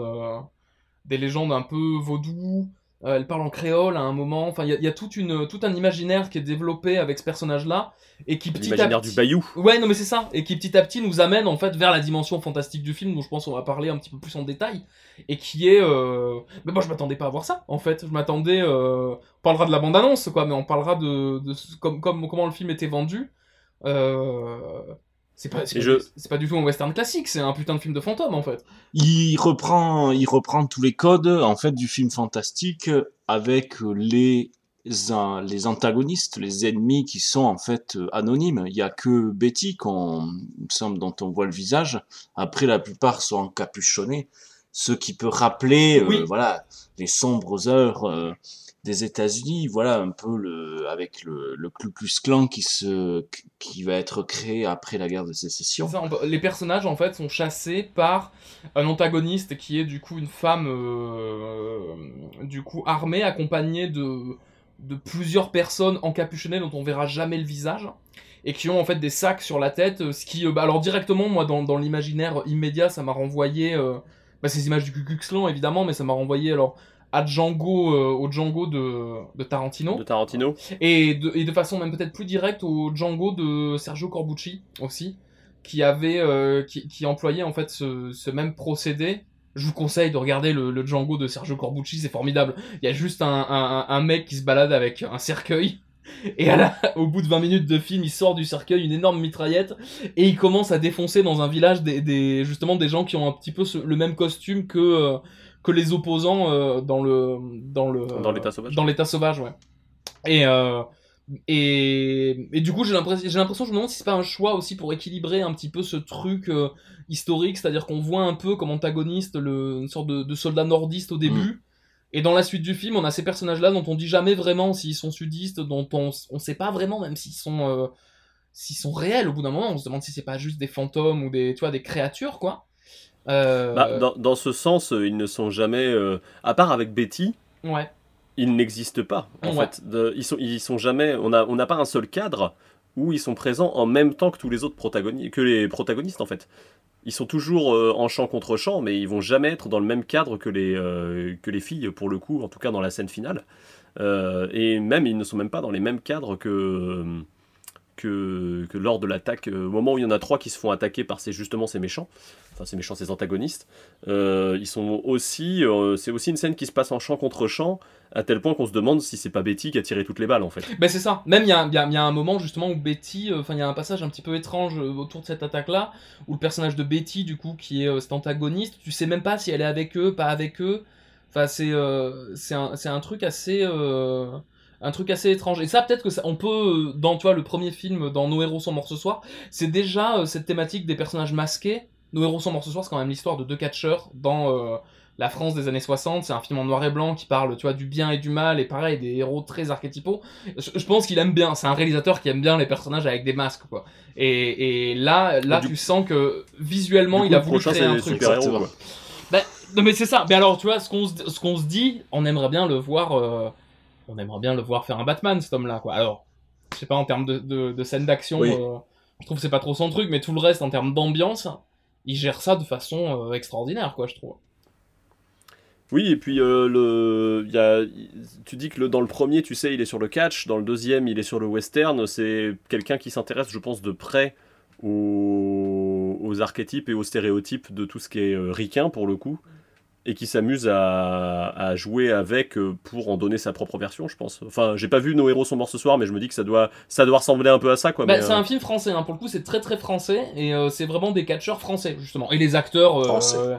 des légendes un peu vaudou. Euh, elle parle en créole à un moment. Enfin, il y y a toute une, tout un imaginaire qui est développé avec ce personnage-là et qui petit à petit, du Bayou. Ouais, non, mais c'est ça. Et qui petit à petit nous amène en fait vers la dimension fantastique du film, dont je pense on va parler un petit peu plus en détail. Et qui est. Euh... Mais moi, je m'attendais pas à voir ça, en fait. Je m'attendais. Euh... On parlera de la bande-annonce, quoi, mais on parlera de, de ce- comme, comme, comment le film était vendu. Euh... C'est pas, c'est je- c'est pas du tout un western classique, c'est un putain de film de fantôme, en fait. Il reprend, il reprend tous les codes en fait du film fantastique avec les les antagonistes, les ennemis qui sont en fait anonymes. Il y a que Betty qu'on, il me semble, dont on voit le visage. Après, la plupart sont encapuchonnés, ce qui peut rappeler, euh, voilà, les sombres heures euh, des États-Unis. Voilà un peu le avec le, le Ku Klux Klan qui se qui va être créé après la guerre de sécession. Les personnages en fait sont chassés par un antagoniste qui est du coup une femme euh, du coup armée accompagnée de de plusieurs personnes encapuchonnées dont on verra jamais le visage et qui ont en fait des sacs sur la tête euh, ce qui euh, bah, alors directement moi dans, dans l'imaginaire immédiat ça m'a renvoyé bah, ces images du Ku Klux Klan évidemment mais ça m'a renvoyé alors à Django euh, au Django de, de Tarantino De Tarantino. et de, et de façon même peut-être plus directe au Django de Sergio Corbucci aussi, qui avait, euh, qui, qui employait en fait ce, ce même procédé. Je vous conseille de regarder le, le Django de Sergio Corbucci, c'est formidable. Il y a juste un, un, un mec qui se balade avec un cercueil. <laughs> Et à la- au bout de 20 minutes de film, il sort du cercueil une énorme mitraillette et il commence à défoncer dans un village des, des justement des gens qui ont un petit peu ce- le même costume que euh, que les opposants euh, dans le dans le Dans l'état sauvage. dans l'état sauvage, ouais. Et euh, et, et du coup, j'ai l'impression, j'ai l'impression, je me demande si c'est pas un choix aussi pour équilibrer un petit peu ce truc euh, historique, c'est-à-dire qu'on voit un peu comme antagoniste le, une sorte de, de soldat nordiste au début. Et dans la suite du film, on a ces personnages-là dont on dit jamais vraiment s'ils sont sudistes, dont on, on sait pas vraiment même s'ils sont, euh, s'ils sont réels au bout d'un moment. On se demande si c'est pas juste des fantômes ou des, tu vois, des créatures, quoi. Euh, Bah, dans, dans ce sens, euh, ils ne sont jamais. euh, à part avec Betty, Ouais. ils n'existent pas. En Ouais. fait, De- ils sont, ils sont jamais. On n'a on pas un seul cadre où ils sont présents en même temps que tous les autres protagonistes, que les protagonistes en fait. Ils sont toujours euh, en champ contre champ, mais ils vont jamais être dans le même cadre que les, que les filles, pour le coup, en tout cas dans la scène finale. Et même, ils ne sont même pas dans les mêmes cadres que, que, lors de l'attaque. euh, Au moment où il y en a trois qui se font attaquer par ces, justement ces méchants, enfin ces méchants, ces antagonistes, euh, ils sont aussi. euh, c'est aussi une scène qui se passe en champ contre champ, à tel point qu'on se demande si c'est pas Betty qui a tiré toutes les balles en fait. Ben c'est ça. Même il y a, un moment justement où Betty, enfin il y a un passage un petit peu étrange autour de cette attaque-là, où le personnage de Betty du coup qui est cet antagoniste, tu sais même pas si elle est avec eux, pas avec eux. Enfin c'est euh, un, un truc assez un truc assez étrange. Et ça peut-être que ça, on peut euh, dans toi le premier film dans Nos héros sont morts ce soir, c'est déjà euh, cette thématique des personnages masqués. Nos héros sont morts ce soir, c'est quand même l'histoire de deux catcheurs dans euh, la France des années 60, c'est un film en noir et blanc qui parle, tu vois, du bien et du mal, et pareil, des héros très archétypaux. Je, je pense qu'il aime bien, c'est un réalisateur qui aime bien les personnages avec des masques, quoi. Et, et là, là, Du- tu sens que visuellement, coup, il a voulu créer c'est un truc. super-héros, quoi. Ben, non mais c'est ça. Mais alors, tu vois, ce qu'on se, ce qu'on se dit, on aimerait bien le voir, euh, on aimerait bien le voir faire un Batman, cet homme-là, quoi. Alors, je sais pas en termes de, de, de scène d'action, Oui. euh, je trouve que c'est pas trop son truc, mais tout le reste en termes d'ambiance, il gère ça de façon euh, extraordinaire, quoi, je trouve. Oui, et puis euh, le, il y a, tu dis que le, dans le premier, tu sais, il est sur le catch, dans le deuxième, il est sur le western. C'est quelqu'un qui s'intéresse, je pense, de près aux, aux archétypes et aux stéréotypes de tout ce qui est ricain, pour le coup. Et qui s'amuse à, à jouer avec euh, pour en donner sa propre version, je pense. Enfin, j'ai pas vu Nos héros sont morts ce soir, mais je me dis que ça doit, ça doit ressembler un peu à ça, quoi. Bah, c'est euh, un film français, hein. pour le coup c'est très très français et euh, c'est vraiment des catcheurs français justement. Et les acteurs, euh, Français. euh,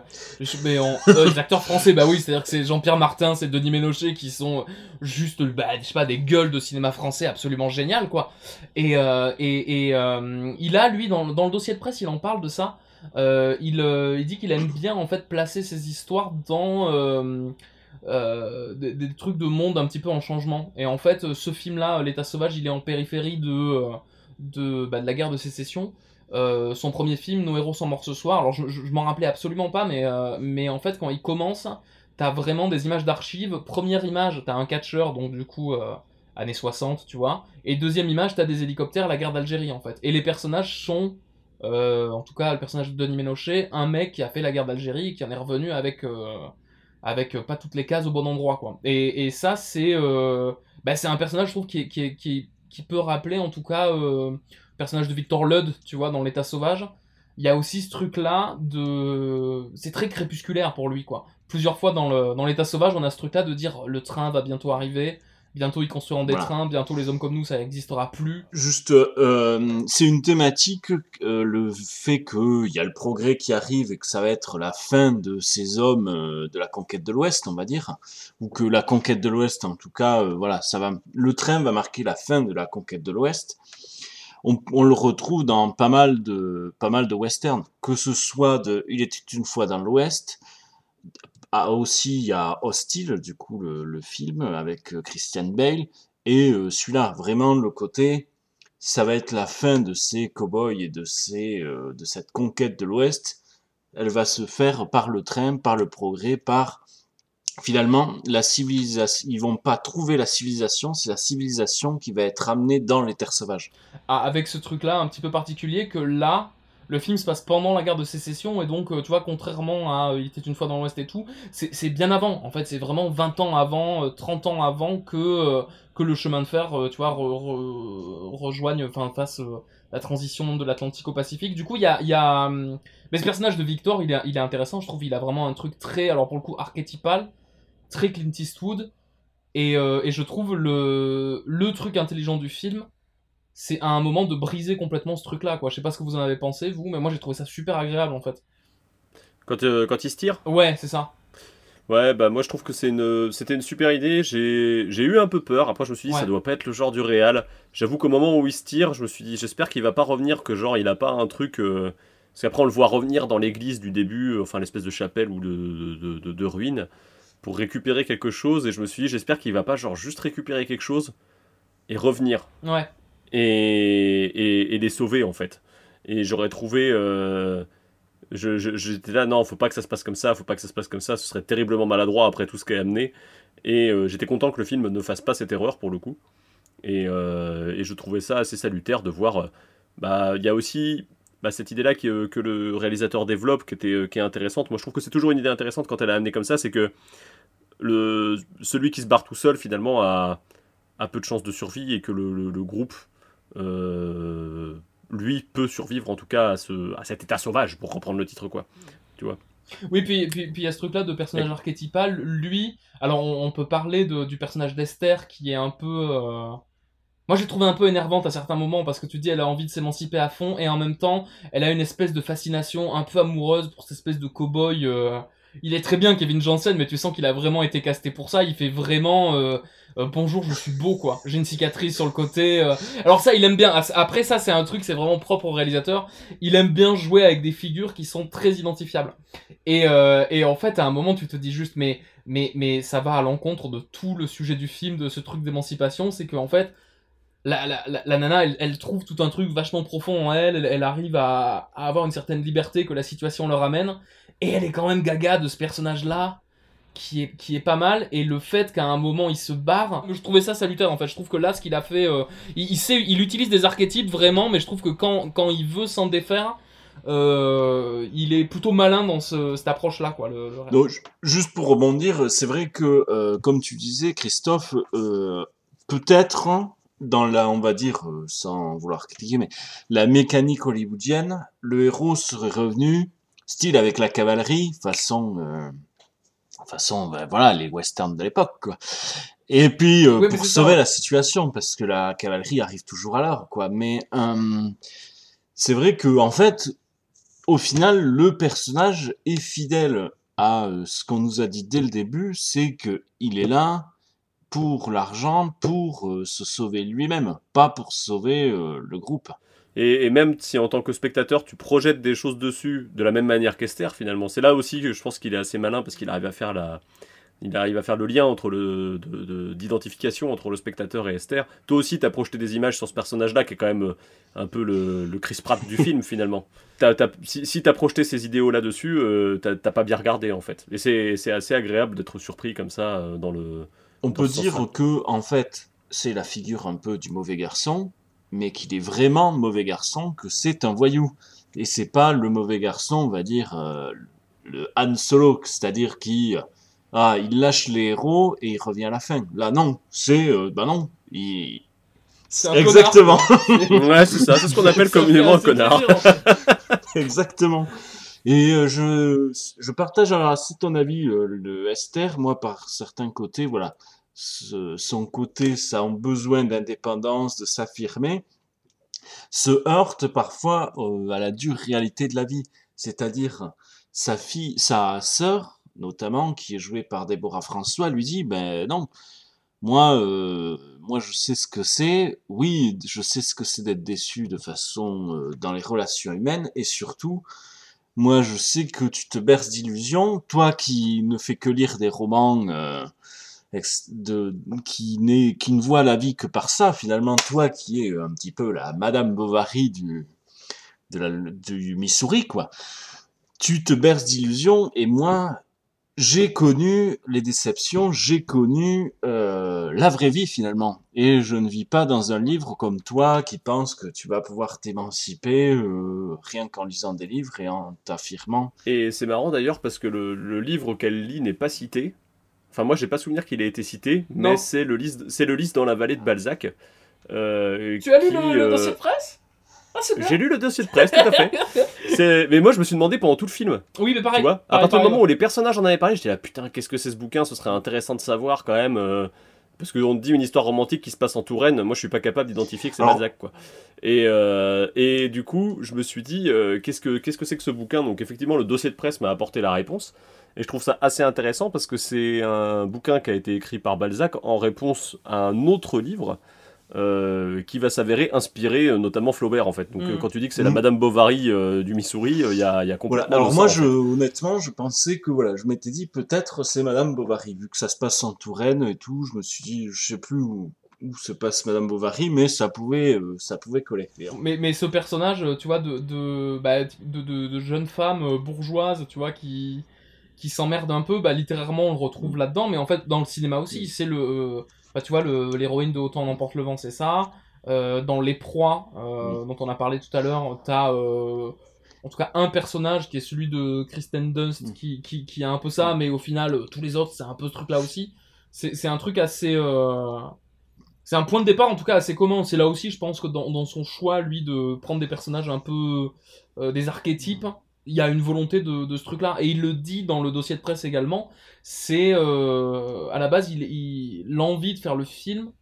mais en- euh, les acteurs français, bah oui, c'est-à-dire que c'est Jean-Pierre Martin, c'est Denis Ménochet qui sont juste, bah, je sais pas, des gueules de cinéma français absolument géniales quoi. Et, euh, et, et euh, il a lui dans, dans le dossier de presse, il en parle de ça. Euh, il, euh, il dit qu'il aime bien en fait placer ses histoires dans euh, des, trucs de monde un petit peu en changement. Et en fait, ce film-là, L'État sauvage, il est en périphérie de, bah, de la guerre de sécession. Son premier film, Nos héros sont morts ce soir. Alors, je, m'en rappelais absolument pas, mais, mais en fait, quand il commence, t'as vraiment des images d'archives. Première image, t'as un catcheur, donc du coup, années 60, tu vois. Et deuxième image, t'as des hélicoptères, la guerre d'Algérie, en fait. Et les personnages sont, euh, en tout cas, le personnage de Denis Ménochet, un mec qui a fait la guerre d'Algérie et qui en est revenu avec. euh, avec euh, pas toutes les cases au bon endroit quoi. Et, ça c'est bah, un personnage je trouve qui, qui, qui, qui peut rappeler en tout cas le personnage de Victor Ludd, tu vois, dans l'état sauvage. Il y a aussi ce truc là de c'est très crépusculaire pour lui quoi. Plusieurs fois dans le dans l'état sauvage, on a ce truc là de dire le train va bientôt arriver, bientôt ils construiront des Voilà. trains, bientôt les hommes comme nous ça n'existera plus. Juste, euh, c'est une thématique, euh, le fait qu'il y a le progrès qui arrive et que ça va être la fin de ces hommes euh, de la conquête de l'Ouest, on va dire, ou que la conquête de l'Ouest, en tout cas, voilà, ça va, le train va marquer la fin de la conquête de l'Ouest. On, on le retrouve dans pas mal de, pas mal de westerns, que ce soit de Il était une fois dans l'Ouest, ah, aussi, il y a Hostile, du coup, le, film avec euh, Christian Bale. Et euh, celui-là, vraiment, le côté, ça va être la fin de ces cow-boys et de, ces, euh, de cette conquête de l'Ouest. Elle va se faire par le train, par le progrès, par. Finalement, la civilisation. Ils vont pas trouver la civilisation, c'est la civilisation qui va être amenée dans les terres sauvages. Ah, avec ce truc-là un petit peu particulier que là, le film se passe pendant la guerre de sécession et donc, euh, tu vois, contrairement à euh, Il était une fois dans l'Ouest et tout, c'est bien avant. En fait, c'est vraiment 20 ans avant, euh, 30 ans avant que, euh, que le chemin de fer, euh, tu vois, re- re- rejoigne, enfin, fasse euh, la transition de l'Atlantique au Pacifique. Du coup, il y a. hum, mais ce personnage de Victor, il est, intéressant, je trouve. Il a vraiment un truc très, alors pour le coup, archétypal, très Clint Eastwood. Et, euh, et je trouve le, le truc intelligent du film, c'est à un moment de briser complètement ce truc-là, quoi. Je sais pas ce que vous en avez pensé, vous, mais moi j'ai trouvé ça super agréable en fait. Quand, euh, quand il se tire Ouais, c'est ça. Ouais, bah moi je trouve que c'est une, c'était une super idée. J'ai, j'ai eu un peu peur. Après, je me suis dit, Ouais. ça doit pas être le genre du réal. J'avoue qu'au moment où il se tire, je me suis dit, j'espère qu'il va pas revenir, que genre il a pas un truc. euh, Parce qu'après, on le voit revenir dans l'église du début, euh, enfin l'espèce de chapelle ou de, de, de- de ruine, pour récupérer quelque chose. Et je me suis dit, j'espère qu'il va pas genre juste récupérer quelque chose et revenir. Ouais. Et, et, et les sauver en fait. Et j'aurais trouvé. euh, je- je- J'étais là, non, faut pas que ça se passe comme ça, faut pas que ça se passe comme ça, ce serait terriblement maladroit après tout ce qu'elle a amené. Et euh, j'étais content que le film ne fasse pas cette erreur pour le coup. Et, euh, et je trouvais ça assez salutaire de voir. euh, bah, il y a aussi bah, cette idée-là qui, euh, que le réalisateur développe, qui, était, qui est intéressante. Moi, je trouve que c'est toujours une idée intéressante quand elle est amenée comme ça, c'est que le, celui qui se barre tout seul, finalement, a, a peu de chances de survie et que le- le groupe, euh, lui, peut survivre en tout cas à, ce, à cet état sauvage, pour reprendre le titre, quoi. Tu vois Oui, puis puis puis il y a ce truc-là de personnage archétypal. Lui, alors on, on peut parler de, du personnage d'Esther qui est un peu. euh, Moi, j'ai trouvé un peu énervante à certains moments parce que tu dis elle a envie de s'émanciper à fond et en même temps, elle a une espèce de fascination un peu amoureuse pour cette espèce de cow-boy. euh, Il est très bien Kevin Jansen, mais tu sens qu'il a vraiment été casté pour ça. Il fait vraiment euh, euh, bonjour, je suis beau quoi. J'ai une cicatrice sur le côté. euh. Alors ça, il aime bien. Après ça, c'est un truc, c'est vraiment propre au réalisateur. Il aime bien jouer avec des figures qui sont très identifiables. Et, euh, et en fait, à un moment, tu te dis juste, mais, mais, mais ça va à l'encontre de tout le sujet du film, de ce truc d'émancipation, c'est qu'en fait, la, la, la, la nana, elle, elle trouve tout un truc vachement profond en elle, elle, elle arrive à, à avoir une certaine liberté que la situation leur amène, et elle est quand même gaga de ce personnage-là, qui est, qui est pas mal, et le fait qu'à un moment il se barre, je trouvais ça salutaire en fait, je trouve que là, ce qu'il a fait, euh, il, sait, il utilise des archétypes vraiment, mais je trouve que quand, quand il veut s'en défaire, euh, il est plutôt malin dans ce, cette approche-là, quoi. Le, juste pour rebondir, c'est vrai que, euh, comme tu disais, Christophe, peut-être dans la, on va dire, sans vouloir critiquer, mais la mécanique hollywoodienne, le héros serait revenu, style avec la cavalerie, façon, euh, façon, ben, voilà, les westerns de l'époque, quoi. Et puis, euh, Oui, pour sauver ça. la situation, parce que la cavalerie arrive toujours à l'heure, quoi. Mais euh, c'est vrai que, en fait, au final, le personnage est fidèle à euh, ce qu'on nous a dit dès le début, c'est que il est là pour l'argent, pour se sauver lui-même, pas pour sauver le groupe. Et, et même si en tant que spectateur tu projettes des choses dessus de la même manière qu'Esther finalement, c'est là aussi que je pense qu'il est assez malin parce qu'il arrive à faire la, il arrive à faire le lien entre le de- de- d'identification entre le spectateur et Esther. Toi aussi t'as projeté des images sur ce personnage-là qui est quand même euh, un peu le, le Chris Pratt du film <laughs> finalement. T'as- t'as- si si t'as projeté ces idéaux là dessus, t'as pas bien regardé en fait. Et c'est assez agréable d'être surpris comme ça euh, dans le. On dans peut dire que, en fait, c'est la figure un peu du mauvais garçon, mais qu'il est vraiment mauvais garçon, que c'est un voyou. Et c'est pas le mauvais garçon, on va dire, euh, le Han Solo, c'est-à-dire qui, euh, ah, il lâche les héros et il revient à la fin. Là, non, c'est, euh, bah non, il... C'est un Exactement. connard. <laughs> Ouais, c'est ça, c'est ce qu'on appelle communément un connard. plaisir, en fait. Exactement. Et euh, je, je partage alors assez ton avis, euh, le Esther, moi par certains côtés, voilà, son côté, ça a besoin d'indépendance, de s'affirmer, se heurte parfois à la dure réalité de la vie, c'est-à-dire sa fille, sa sœur, notamment, qui est jouée par Déborah François, lui dit, ben non, moi, euh, moi je sais ce que c'est, oui, je sais ce que c'est d'être déçu de façon euh, dans les relations humaines, et surtout, moi je sais que tu te berces d'illusions, toi qui ne fais que lire des romans euh, de, qui, ne voit la vie que par ça, finalement, toi qui es un petit peu la Madame Bovary du, du Missouri, quoi. Tu te berces d'illusions, et moi, j'ai connu les déceptions, j'ai connu euh, la vraie vie finalement. Et je ne vis pas dans un livre comme toi qui pense que tu vas pouvoir t'émanciper euh, rien qu'en lisant des livres et en t'affirmant. Et c'est marrant d'ailleurs parce que le, le livre qu'elle lit n'est pas cité. Enfin, moi, j'ai pas souvenir qu'il ait été cité, mais c'est le lys, c'est le lys dans la vallée de Balzac. euh, Tu as lu qui, le, le euh, dossier de presse? Ah, c'est. J'ai lu le dossier de presse, tout à fait. <laughs> C'est- Mais moi, je me suis demandé pendant tout le film. Oui, mais pareil. Tu vois, à partir du moment où les personnages en avaient parlé, j'étais là, putain, qu'est-ce que c'est ce bouquin? Ce serait intéressant de savoir quand même. euh, parce qu'on te dit une histoire romantique qui se passe en Touraine, moi je suis pas capable d'identifier que c'est Balzac quoi. Et, euh, et du coup, je me suis dit, euh, qu'est-ce que qu'est-ce que c'est que ce bouquin? Donc effectivement, le dossier de presse m'a apporté la réponse. Et je trouve ça assez intéressant parce que c'est un bouquin qui a été écrit par Balzac en réponse à un autre livre euh, qui va s'avérer inspiré euh, notamment Flaubert en fait. Donc Mm. euh, quand tu dis que c'est la Mm. Madame Bovary euh, du Missouri, euh, il y, a, il y a Voilà. complètement. Alors moi, ça, en je, fait. honnêtement, je pensais que voilà, je m'étais dit peut-être c'est Madame Bovary vu que ça se passe en Touraine et tout. Je me suis dit, je sais plus où, où se passe Madame Bovary, mais ça pouvait, euh, ça pouvait coller. Mais, mais ce personnage, tu vois, de, de, bah, de, de, de jeune femme bourgeoise, tu vois, qui, qui s'emmerde un peu, bah, littérairement, on le retrouve là-dedans, mais en fait, dans le cinéma aussi, c'est le. euh, bah, tu vois, le- l'héroïne de Autant n'emporte le vent, c'est ça. Euh, dans Les Proies, euh, dont on a parlé tout à l'heure, t'as. euh, en tout cas, un personnage qui est celui de Kristen Dunst, qui, qui, qui a un peu ça, mais au final, tous les autres, c'est un peu ce truc-là aussi. C'est un truc assez. c'est un point de départ en tout cas assez commun. C'est là aussi, je pense que dans, dans son choix, lui, de prendre des personnages un peu des archétypes, il y a une volonté de, de ce truc-là. Et il le dit dans le dossier de presse également. C'est euh, à la base, il, l'envie de faire le film,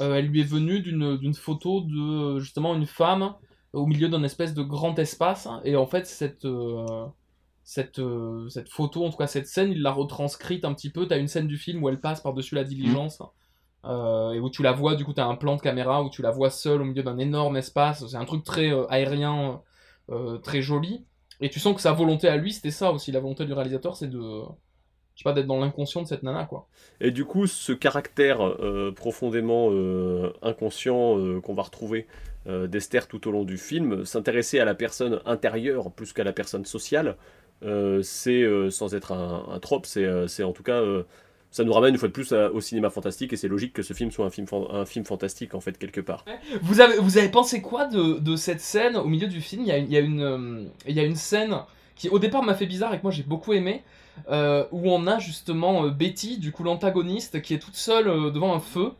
euh, elle lui est venue d'une photo de justement une femme au milieu d'un espèce de grand espace. Et en fait, cette euh, cette, cette photo, en tout cas cette scène, il l'a retranscrite un petit peu. T'as une scène du film où elle passe par-dessus la diligence. Et où tu la vois, du coup, tu as un plan de caméra où tu la vois seule au milieu d'un énorme espace. C'est un truc très aérien, très joli. Et tu sens que sa volonté à lui, c'était ça aussi. La volonté du réalisateur, c'est de. Je sais pas, d'être dans l'inconscient de cette nana, quoi. Et du coup, ce caractère euh, profondément euh, inconscient euh, qu'on va retrouver d'Esther tout au long du film, s'intéresser à la personne intérieure plus qu'à la personne sociale, c'est, sans être un, un trope, c'est, en tout cas, ça nous ramène une fois de plus au cinéma fantastique, et c'est logique que ce film soit un film, un film fantastique, en fait, quelque part. Vous avez, vous avez pensé quoi de, de cette scène au milieu du film? Il y a, y, a une, euh, y a une scène qui au départ m'a fait bizarre et que moi j'ai beaucoup aimé, euh, où on a justement euh, Betty, du coup l'antagoniste, qui est toute seule devant un feu,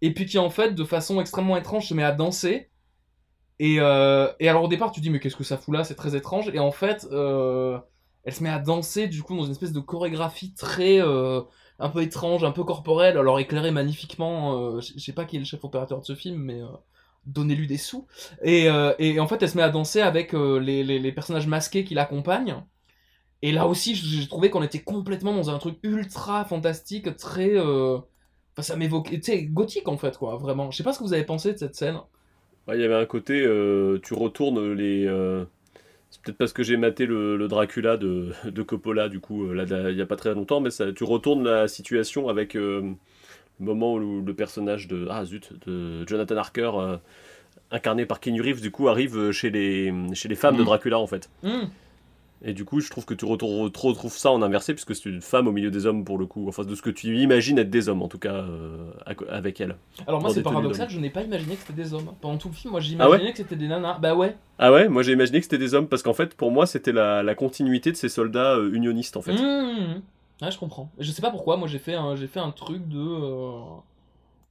et puis qui en fait de façon extrêmement étrange se met à danser. Et, et alors au départ tu dis mais qu'est-ce que ça fout là, c'est très étrange, et en fait elle se met à danser du coup dans une espèce de chorégraphie très un peu étrange, un peu corporelle, alors éclairée magnifiquement. euh, je sais pas qui est le chef opérateur de ce film, mais euh, donnez-lui des sous. Et, euh, et en fait, elle se met à danser avec les, les, personnages masqués qui l'accompagnent. Et là aussi, j'ai trouvé qu'on était complètement dans un truc ultra fantastique, très. Enfin, ça m'évoquait. Tu sais, gothique en fait, quoi, vraiment. Je sais pas ce que vous avez pensé de cette scène. Il y avait un côté, tu retournes les. C'est peut-être parce que j'ai maté le, le Dracula de, de Coppola, du coup, euh, là, il y a pas très longtemps, mais ça, tu retournes la situation avec euh, le moment où le personnage de. Ah zut, de Jonathan Harker, euh, incarné par Keanu Reeves, du coup, arrive chez les, chez les femmes de Mm. Dracula, en fait. Hmm. Et du coup, je trouve que tu retrouves, retrouves ça en inversé, puisque c'est une femme au milieu des hommes, pour le coup. Enfin, de ce que tu imagines être des hommes, en tout cas, euh, avec elle. Alors moi c'est paradoxal, je n'ai pas imaginé que c'était des hommes. Pendant tout le film, moi Ah j'imaginais ouais que c'était des nanas. Bah ouais. Ah ouais, moi j'ai imaginé que c'était des hommes parce qu'en fait, pour moi, c'était la, la continuité de ces soldats euh, unionistes en fait. Mmh. Ouais, je comprends. Je sais pas pourquoi, moi j'ai fait un, j'ai fait un truc de, euh,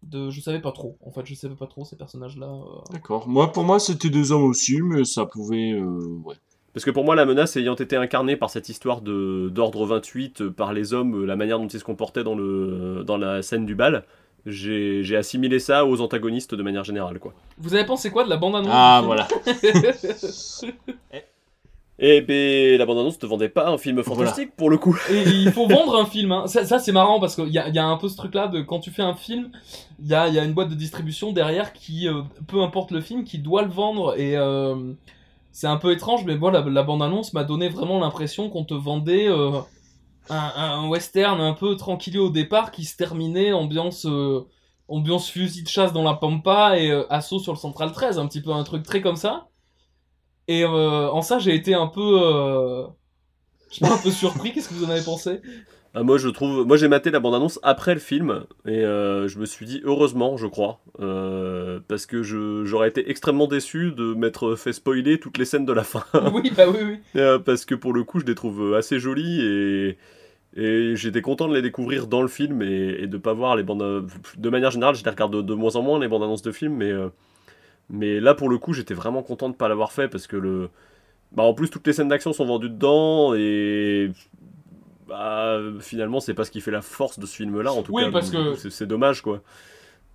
de, je savais pas trop. En fait, je savais pas trop ces personnages-là. euh. D'accord. Moi, pour moi, c'était des hommes aussi, mais ça pouvait. euh, ouais. Parce que pour moi, la menace ayant été incarnée par cette histoire de d'ordre 28, euh, par les hommes, euh, la manière dont ils se comportaient dans, le, dans la scène du bal, j'ai j'ai assimilé ça aux antagonistes de manière générale. quoi. Vous avez pensé quoi de la bande-annonce Ah, film <laughs> Et ben, la bande-annonce ne vendait pas un film fantastique pour le coup. Et il faut vendre un film. Hein. Ça, ça, c'est marrant parce qu'il y a, il y a un peu ce truc-là de quand tu fais un film, il y a, il y a une boîte de distribution derrière qui, euh, peu importe le film, qui doit le vendre. Et euh, c'est un peu étrange, mais bon, la, bande-annonce m'a donné vraiment l'impression qu'on te vendait euh, un, western un peu tranquille au départ qui se terminait ambiance, euh, ambiance fusil de chasse dans la pampa et euh, assaut sur le Central 13, un petit peu un truc très comme ça. Et en ça, j'ai été un peu. Un peu surpris, qu'est-ce que vous en avez pensé? Ah, moi, je trouve, moi j'ai maté la bande-annonce après le film et euh, je me suis dit heureusement, je crois, euh, parce que je- j'aurais été extrêmement déçu de m'être fait spoiler toutes les scènes de la fin. <laughs> Oui, bah oui, oui. Euh, parce que pour le coup, je les trouve assez jolies et, et j'étais content de les découvrir dans le film et, et de pas voir les bandes. De manière générale, je les regarde de, de moins en moins les bandes annonces de films, mais, euh, mais là pour le coup, j'étais vraiment content de pas l'avoir fait parce que le. Bah, en plus, toutes les scènes d'action sont vendues dedans et. Bah, finalement, c'est pas ce qui fait la force de ce film-là, en tout Oui, cas. parce donc, que- C'est dommage, quoi.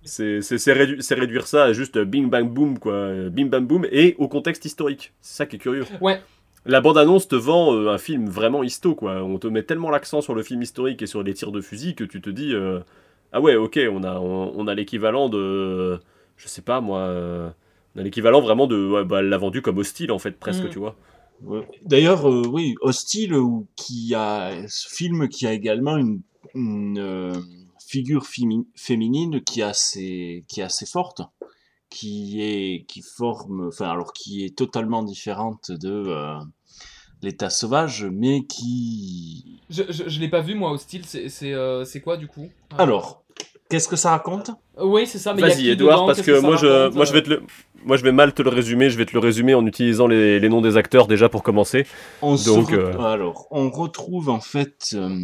C'est c'est- c'est rédu- c'est réduire ça à juste bing bang boom, quoi. Bim bam boom et au contexte historique. C'est ça qui est curieux. Ouais. La bande-annonce te vend euh, un film vraiment histo, quoi. On te met tellement l'accent sur le film historique et sur les tirs de fusil que tu te dis euh, Ah ouais, ok, on a, on, on a l'équivalent de. Je sais pas moi. euh, on a l'équivalent vraiment de. Ouais, bah, elle l'a vendu comme hostile, en fait, presque, Mm. tu vois. Ouais. D'ailleurs, euh, oui, Hostile, ou qui a ce film qui a également une, une, euh, figure fémi- féminine qui est assez, qui est assez forte, qui est, qui forme, enfin, alors qui est totalement différente de euh, l'état sauvage, mais qui. Je, je, je l'ai pas vu, moi, au style, c'est c'est, euh, c'est quoi du coup? Alors, qu'est-ce que ça raconte? Euh, Oui, c'est ça, mais Vas-y, Edouard, dedans, parce que, moi, je, moi, je vais te le. Moi, je vais mal te le résumer. Je vais te le résumer en utilisant les, les noms des acteurs déjà pour commencer. On se Donc, re- euh, Alors, on retrouve en fait euh,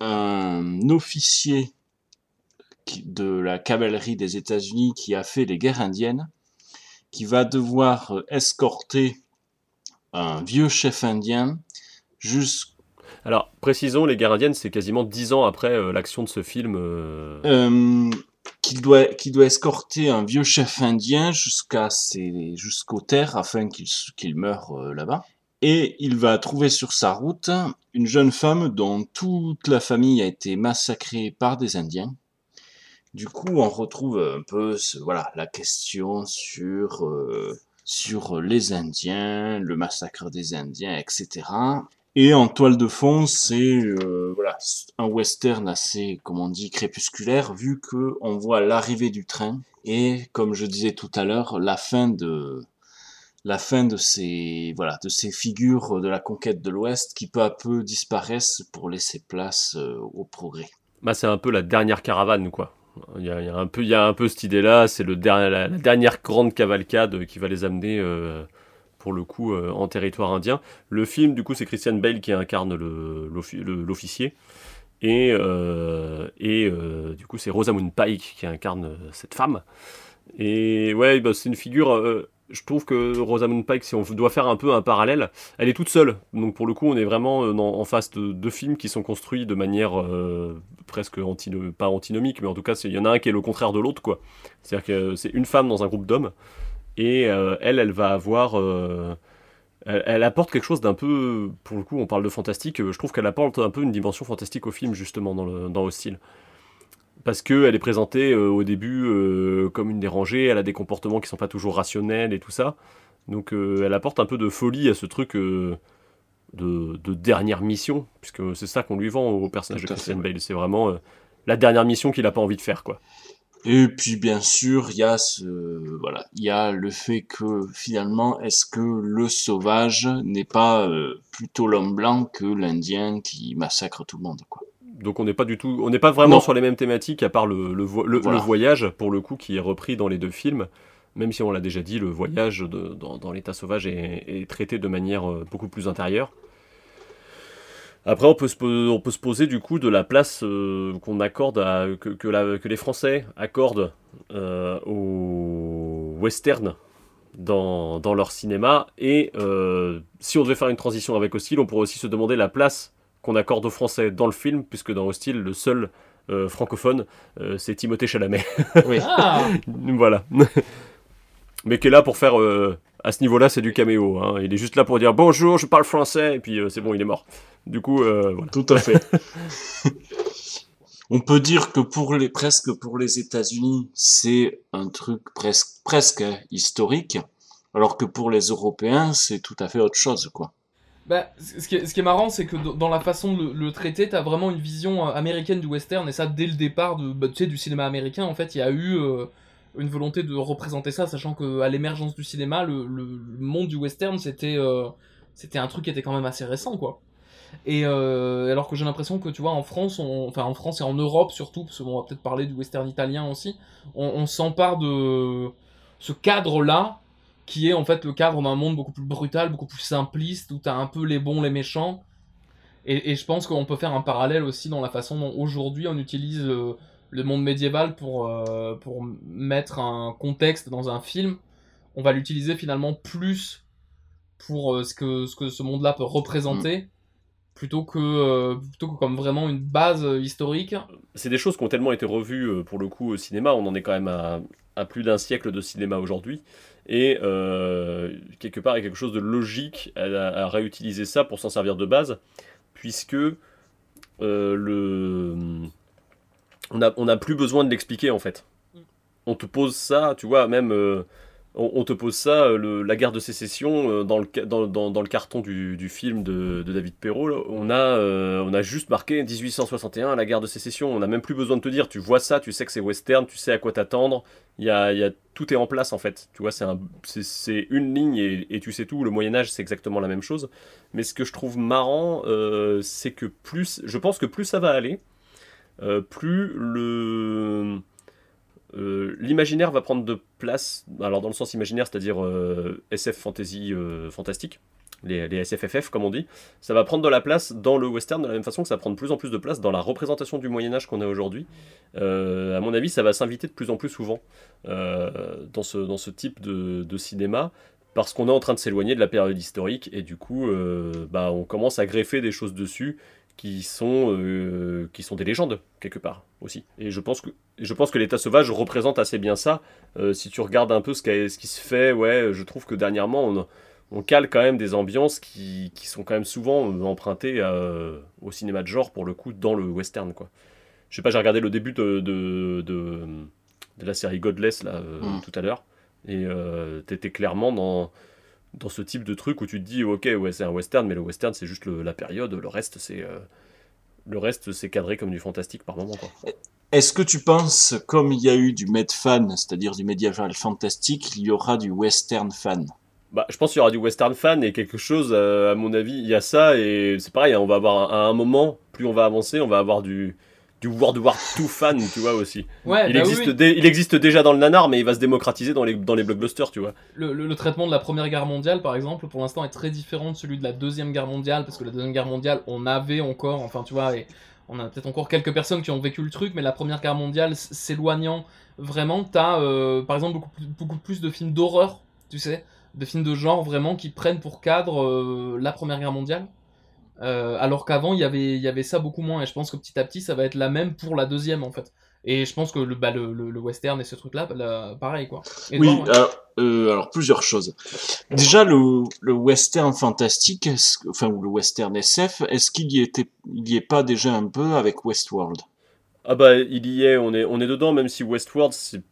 un officier de la cavalerie des États-Unis qui a fait les guerres indiennes, qui va devoir euh, escorter un vieux chef indien jusqu'à Alors, précisons, les guerres indiennes, c'est quasiment dix ans après euh, l'action de ce film. euh, euh, qu'il doit, doit escorter un vieux chef indien jusqu'à jusqu'aux terres afin qu'il, meure euh, là-bas. Et il va trouver sur sa route une jeune femme dont toute la famille a été massacrée par des Indiens. Du coup, on retrouve un peu voilà, la question sur, euh, sur les Indiens, le massacre des Indiens, etc. Et en toile de fond, c'est euh, voilà, un western assez, comme on dit, crépusculaire, vu que on voit l'arrivée du train et, comme je disais tout à l'heure, la fin de la fin de ces voilà de ces figures de la conquête de l'Ouest qui peu à peu disparaissent pour laisser place euh, au progrès. Bah, c'est un peu la dernière caravane, quoi. Il y a, un peu, il y a un peu cette idée-là. C'est le la dernière grande cavalcade qui va les amener, euh, pour le coup, euh, en territoire indien. Le film, du coup, c'est Christian Bale qui incarne l'officier. Et, euh, euh, du coup, c'est Rosamund Pike qui incarne cette femme. Et ouais, bah, c'est une figure je trouve que Rosamund Pike, si on doit faire un peu un parallèle, elle est toute seule. Donc pour le coup, on est vraiment en face de deux films qui sont construits de manière presque pas antinomique, mais en tout cas, il y en a un qui est le contraire de l'autre, quoi. C'est-à-dire que c'est une femme dans un groupe d'hommes, et euh, elle, elle va avoir... Elle, apporte quelque chose d'un peu... Pour le coup, on parle de fantastique, je trouve qu'elle apporte un peu une dimension fantastique au film, justement, dans, le, dans Hostile parce qu'elle est présentée euh, au début euh, comme une dérangée, elle a des comportements qui sont pas toujours rationnels et tout ça. Donc euh, elle apporte un peu de folie à ce truc de, dernière mission, puisque c'est ça qu'on lui vend au personnage de Christian Bale. C'est vraiment la dernière mission qu'il n'a pas envie de faire, quoi. Et puis bien sûr, il y a ce voilà, il y a le fait que finalement, est-ce que le sauvage n'est pas plutôt l'homme blanc que l'Indien qui massacre tout le monde, quoi donc on n'est pas du tout, on n'est pas vraiment sur les mêmes thématiques à part le, le, voyage pour le coup qui est repris dans les deux films. Même si on l'a déjà dit, le voyage dans, l'état sauvage est, traité de manière euh, beaucoup plus intérieure. Après, on peut, se, on peut se poser du coup de la place euh, qu'on accorde à, que, que, les Français accordent euh, au western dans, dans, leur cinéma. Et si on devait faire une transition avec Hostile, on pourrait aussi se demander la place qu'on accorde aux Français dans le film, puisque dans Hostile, le seul euh, francophone, euh, c'est Timothée Chalamet. Oui. <laughs> Ah. voilà. <laughs> Mais qui est là pour faire. Euh, à ce niveau-là, c'est du caméo. Hein. Il est juste là pour dire bonjour, je parle français, et puis c'est bon, il est mort. Du coup, voilà. Tout à fait. <laughs> On peut dire que pour les presque pour les États-Unis, c'est un truc presque presque historique, alors que pour les Européens, c'est tout à fait autre chose, quoi. Bah, ce qui, est, ce qui est marrant, c'est que dans la façon de le, traiter, t'as vraiment une vision euh, américaine du western, et ça, dès le départ de, bah, du cinéma américain, en fait, il y a eu euh, une volonté de représenter ça, sachant qu'à l'émergence du cinéma, le, monde du western, c'était euh, c'était un truc qui était quand même assez récent, quoi. Et alors que j'ai l'impression que, tu vois, en France, enfin en France et en Europe surtout, parce qu'on va peut-être parler du western italien aussi, on, on s'empare de ce cadre-là qui est en fait le cadre d'un monde beaucoup plus brutal, beaucoup plus simpliste, où t'as un peu les bons, les méchants. Et, je pense qu'on peut faire un parallèle aussi dans la façon dont aujourd'hui on utilise euh, le monde médiéval pour, euh, pour mettre un contexte dans un film. On va l'utiliser finalement plus pour euh, ce, que, ce que ce monde-là peut représenter. Plutôt que, plutôt que comme vraiment une base historique. C'est des choses qui ont tellement été revues pour le coup au cinéma. On en est quand même à, plus d'un siècle de cinéma aujourd'hui. Et euh, quelque part, il y a quelque chose de logique à, réutiliser ça pour s'en servir de base, puisque euh, le... on n'a on a plus besoin de l'expliquer en fait. On te pose ça, tu vois, même euh, on, te pose ça, la guerre de sécession, dans, le, dans, dans, le carton du, du film de, de, David Perrault, on, a, on a juste marqué 1861, la guerre de sécession. On n'a même plus besoin de te dire, tu vois ça, tu sais que c'est western, tu sais à quoi t'attendre, y a, y a, tout est en place en fait. Tu vois, c'est un, une ligne et, tu sais tout. Le Moyen Âge, c'est exactement la même chose. Mais ce que je trouve marrant, euh, c'est que plus, je pense que plus ça va aller, euh, plus le euh, l'imaginaire va prendre de place. Alors dans le sens imaginaire, c'est-à-dire SF fantasy fantastique les, SFFF comme on dit, ça va prendre de la place dans le western de la même façon que ça prend de plus en plus de place dans la représentation du Moyen Âge qu'on a aujourd'hui. Euh, à mon avis, ça va s'inviter de plus en plus souvent euh, dans, ce, type de, cinéma parce qu'on est en train de s'éloigner de la période historique et du coup, euh, bah, on commence à greffer des choses dessus qui sont, qui sont des légendes quelque part aussi. Et je pense que, je pense que l'état sauvage représente assez bien ça. si tu regardes un peu ce, ce qui se fait, ouais, je trouve que dernièrement on on cale quand même des ambiances qui, sont quand même souvent euh, empruntées euh, au cinéma de genre, pour le coup, dans le western. Quoi. Je sais pas, j'ai regardé le début de, de, la série Godless là, euh, mm. tout à l'heure, et euh, t'étais clairement dans, dans ce type de truc où tu te dis, ok, ouais, c'est un western, mais le western, c'est juste la période, le reste, c'est... le reste, c'est cadré comme du fantastique par moment. Est-ce que tu penses, comme il y a eu du med fan, c'est-à-dire du médiéval fantastique, il y aura du western fan? Bah, je pense qu'il y aura du western fan et quelque chose, euh, à mon avis, il y a ça et c'est pareil, hein, on va avoir à un moment, plus on va avancer, on va avoir du, du World War II fan, tu vois aussi. Ouais, il, bah existe il existe déjà dans le nanar, mais il va se démocratiser dans les, dans les blockbusters, tu vois. Le, le, traitement de la Première Guerre mondiale, par exemple, pour l'instant est très différent de celui de la Deuxième Guerre mondiale, parce que la Deuxième Guerre mondiale, on avait encore, enfin tu vois, et on a peut-être encore quelques personnes qui ont vécu le truc, mais la Première Guerre mondiale s'éloignant vraiment, t'as euh, par exemple beaucoup, beaucoup plus de films d'horreur tu sais, de films de genre vraiment qui prennent pour cadre euh, la Première Guerre mondiale. Euh, alors qu'avant, il y avait, il y avait ça beaucoup moins. Et je pense que petit à petit, ça va être la même pour la deuxième, en fait. Et je pense que le, bah, le, le, le western et ce truc-là, bah, pareil, quoi. oui, alors, euh, alors, plusieurs choses. Déjà, le, le western fantastique, enfin, ou le western SF, est-ce qu'il y était, il y est pas déjà un peu avec Westworld? Ah bah, il y est, on est, on est dedans, même si Westworld, c'est,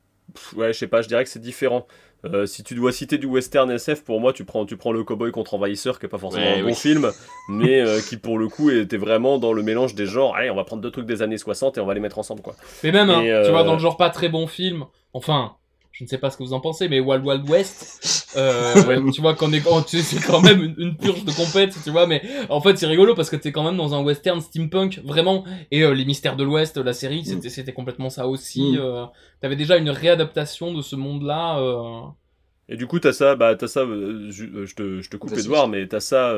ouais, je sais pas, je dirais que c'est différent. Euh, si tu dois citer du western SF, pour moi, tu prends, tu prends le cowboy contre envahisseur, qui est pas forcément Ouais, un bon film, mais euh, qui pour le coup était vraiment dans le mélange des genres. Allez, on va prendre deux trucs des années 60 et on va les mettre ensemble, quoi. Mais même, hein, Et, tu vois, euh, dans le genre pas très bon film, enfin, je ne sais pas ce que vous en pensez, mais Wild Wild West, euh, <laughs> Ouais. tu vois, qu'on est, oh, tu sais, c'est quand même une, une purge de compète, tu vois, mais en fait, c'est rigolo parce que t'es quand même dans un western steampunk, vraiment, et euh, Les Mystères de l'Ouest, la série, c'était, c'était complètement ça aussi. Mm. euh, T'avais déjà une réadaptation de ce monde-là. euh, Et du coup, t'as ça, bah, t'as ça, euh, euh, je, te, je te coupe. Edouard, mais t'as ça,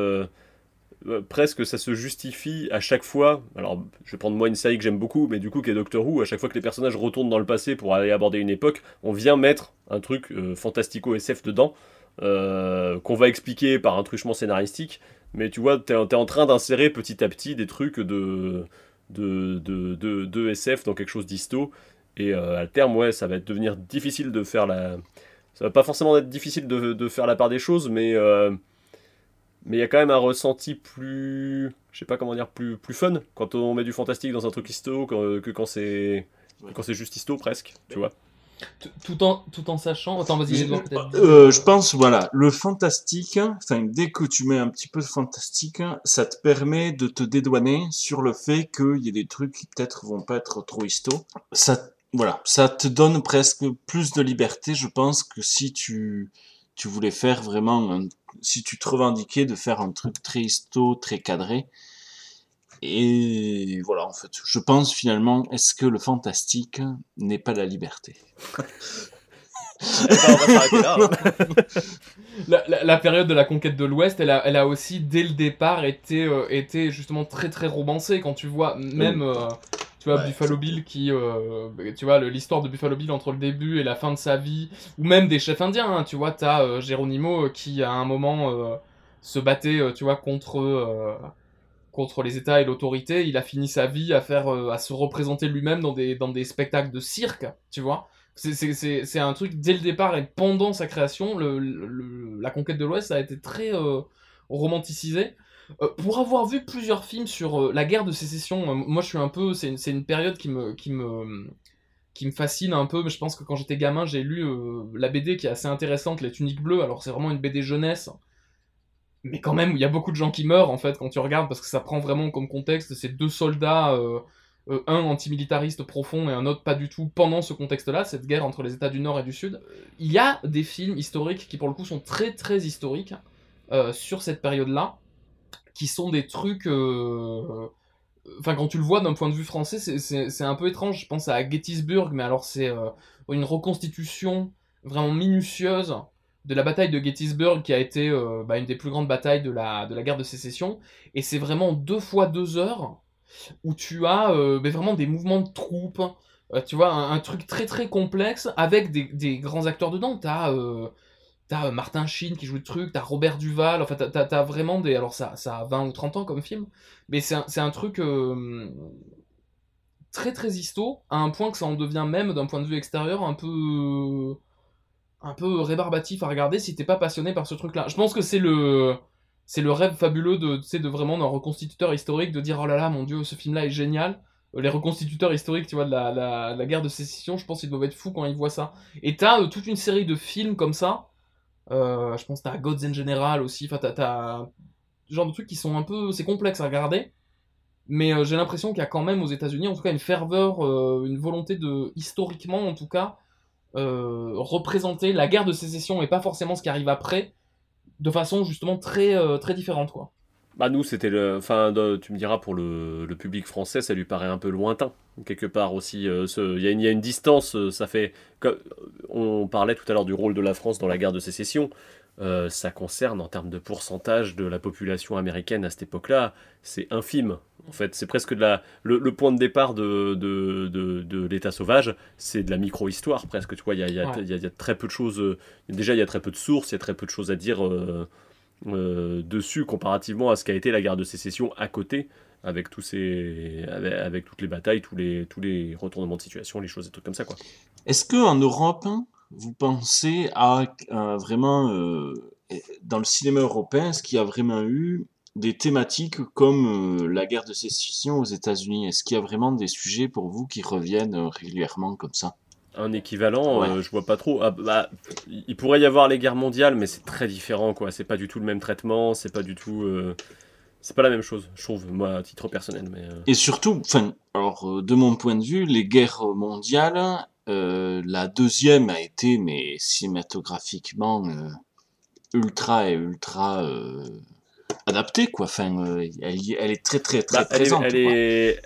euh, presque ça se justifie à chaque fois. Alors, je vais prendre moi une série que j'aime beaucoup, mais du coup, qui est Doctor Who, à chaque fois que les personnages retournent dans le passé pour aller aborder une époque, on vient mettre un truc euh, fantastico-SF dedans, euh, qu'on va expliquer par un truchement scénaristique, mais tu vois, t'es es en train d'insérer petit à petit des trucs de, de, de, de, SF dans quelque chose d'histo, et à terme, ouais, ça va devenir difficile de faire la ça va pas forcément être difficile de, de faire la part des choses, mais mais il y a quand même un ressenti plus, je sais pas comment dire, plus plus fun quand on met du fantastique dans un truc histo que, que quand c'est quand c'est juste histo presque, tu vois. tout en, tout en sachant. Attends, vas-y, peut-être. Euh, je pense, voilà, le fantastique, enfin, dès que tu mets un petit peu de fantastique, ça te permet de te dédouaner sur le fait qu'il y ait des trucs qui peut-être vont pas être trop histo. Ça, voilà, ça te donne presque plus de liberté, je pense, que si tu, tu voulais faire vraiment, un- si tu te revendiquais de faire un truc très histo, très cadré. Et voilà, en fait, je pense finalement, est-ce que le fantastique n'est pas la liberté? <laughs> La, la- la période de la conquête de l'Ouest, elle a, elle a aussi, dès le départ, été, euh, été justement très très romancée. Quand tu vois, même, euh, tu vois, Ouais. Buffalo Bill qui, euh, tu vois, l'histoire de Buffalo Bill entre le début et la fin de sa vie, ou même des chefs indiens, hein, tu vois, t'as euh, Geronimo euh, qui, à un moment, euh, se battait, tu vois, contre. contre les États et l'autorité, il a fini sa vie à faire, à se représenter lui-même dans des, dans des spectacles de cirque, tu vois. C'est- un truc dès le départ et pendant sa création, le, le- la conquête de l'Ouest ça a été très romanticisé. Euh, pour avoir vu plusieurs films sur euh, la guerre de sécession, euh, moi je suis un peu, c'est une, une période qui me, qui me, qui me fascine un peu. Mais je pense que quand j'étais gamin, j'ai lu la BD qui est assez intéressante, Les Tuniques Bleues. Alors c'est vraiment une BD jeunesse, mais quand même il y a beaucoup de gens qui meurent en fait quand tu regardes parce que ça prend vraiment comme contexte ces deux soldats. un antimilitariste profond et un autre pas du tout pendant ce contexte-là, cette guerre entre les États du Nord et du Sud. Il y a des films historiques qui pour le coup sont très très historiques sur cette période-là, qui sont des trucs... euh, Enfin, quand tu le vois d'un point de vue français, c'est- un peu étrange. Je pense à Gettysburg, mais alors c'est euh, une reconstitution vraiment minutieuse de la bataille de Gettysburg qui a été euh, bah, une des plus grandes batailles de la, guerre de sécession. Et c'est vraiment deux fois deux heures où tu as vraiment des mouvements de troupes, tu vois, un, truc très très complexe avec des, des grands acteurs dedans. T'as euh, t'as, euh, Martin Sheen qui joue le truc, t'as Robert Duval, enfin t'as- t'as vraiment des... Alors ça, ça a 20 ou 30 ans comme film, mais c'est un, c'est un truc euh, très très histo, à un point que ça en devient même d'un point de vue extérieur un peu... un peu rébarbatif à regarder si t'es pas passionné par ce truc-là. Je pense que c'est le c'est le rêve fabuleux de, de vraiment d'un reconstituteur historique de dire oh là là mon dieu ce film là est génial Euh, les reconstituteurs historiques tu vois de la, la, guerre de sécession je pense qu'ils doivent être fous quand ils voient ça et t'as toute une série de films comme ça je pense que t'as Gods in General aussi enfin t'as, genre de trucs qui sont un peu c'est complexe à regarder mais euh, j'ai l'impression qu'il y a quand même aux États-Unis en tout cas une ferveur euh, une volonté de historiquement en tout cas euh, représenter la guerre de sécession et pas forcément ce qui arrive après de façon justement très euh, très différente quoi. Bah nous c'était le, enfin tu me diras pour le, le public français ça lui paraît un peu lointain quelque part aussi. euh, ce- Il y, a une- il y a une distance, euh, ça fait. comme- On parlait tout à l'heure du rôle de la France dans la guerre de sécession. euh, ça concerne en termes de pourcentage de la population américaine à cette époque-là, c'est infime. En fait, c'est presque de la le, le point de départ de, de, de, de l'État sauvage, c'est de la micro-histoire presque. Tu vois, il y a, y, a, Ouais. il y a- il y a très peu de choses. euh, déjà, il y a très peu de sources, il y a très peu de choses à dire euh, euh, dessus comparativement à ce qu'a été la guerre de sécession à côté, avec tous ces, avec, toutes les batailles, tous les, tous les retournements de situation, les choses, des trucs comme ça, quoi. Est-ce que en Europe, vous pensez à, vraiment euh, dans le cinéma européen, est-ce qu'il y a vraiment eu des thématiques comme euh, la guerre de sécession aux États-Unis? Est-ce qu'il y a vraiment des sujets pour vous qui reviennent régulièrement comme ça? Un équivalent, Ouais. euh, je vois pas trop. Ah, bah, il pourrait y avoir les guerres mondiales, mais c'est très différent, quoi. C'est pas du tout le même traitement, c'est pas du tout. euh, C'est pas la même chose, je trouve, moi, à titre personnel. Mais, euh, Et surtout, enfin, alors de mon point de vue, les guerres mondiales, la deuxième a été, mais cinématographiquement, ultra et ultra adaptée, quoi. Enfin, elle, est très très très bah, elle, est, présente. elle, est,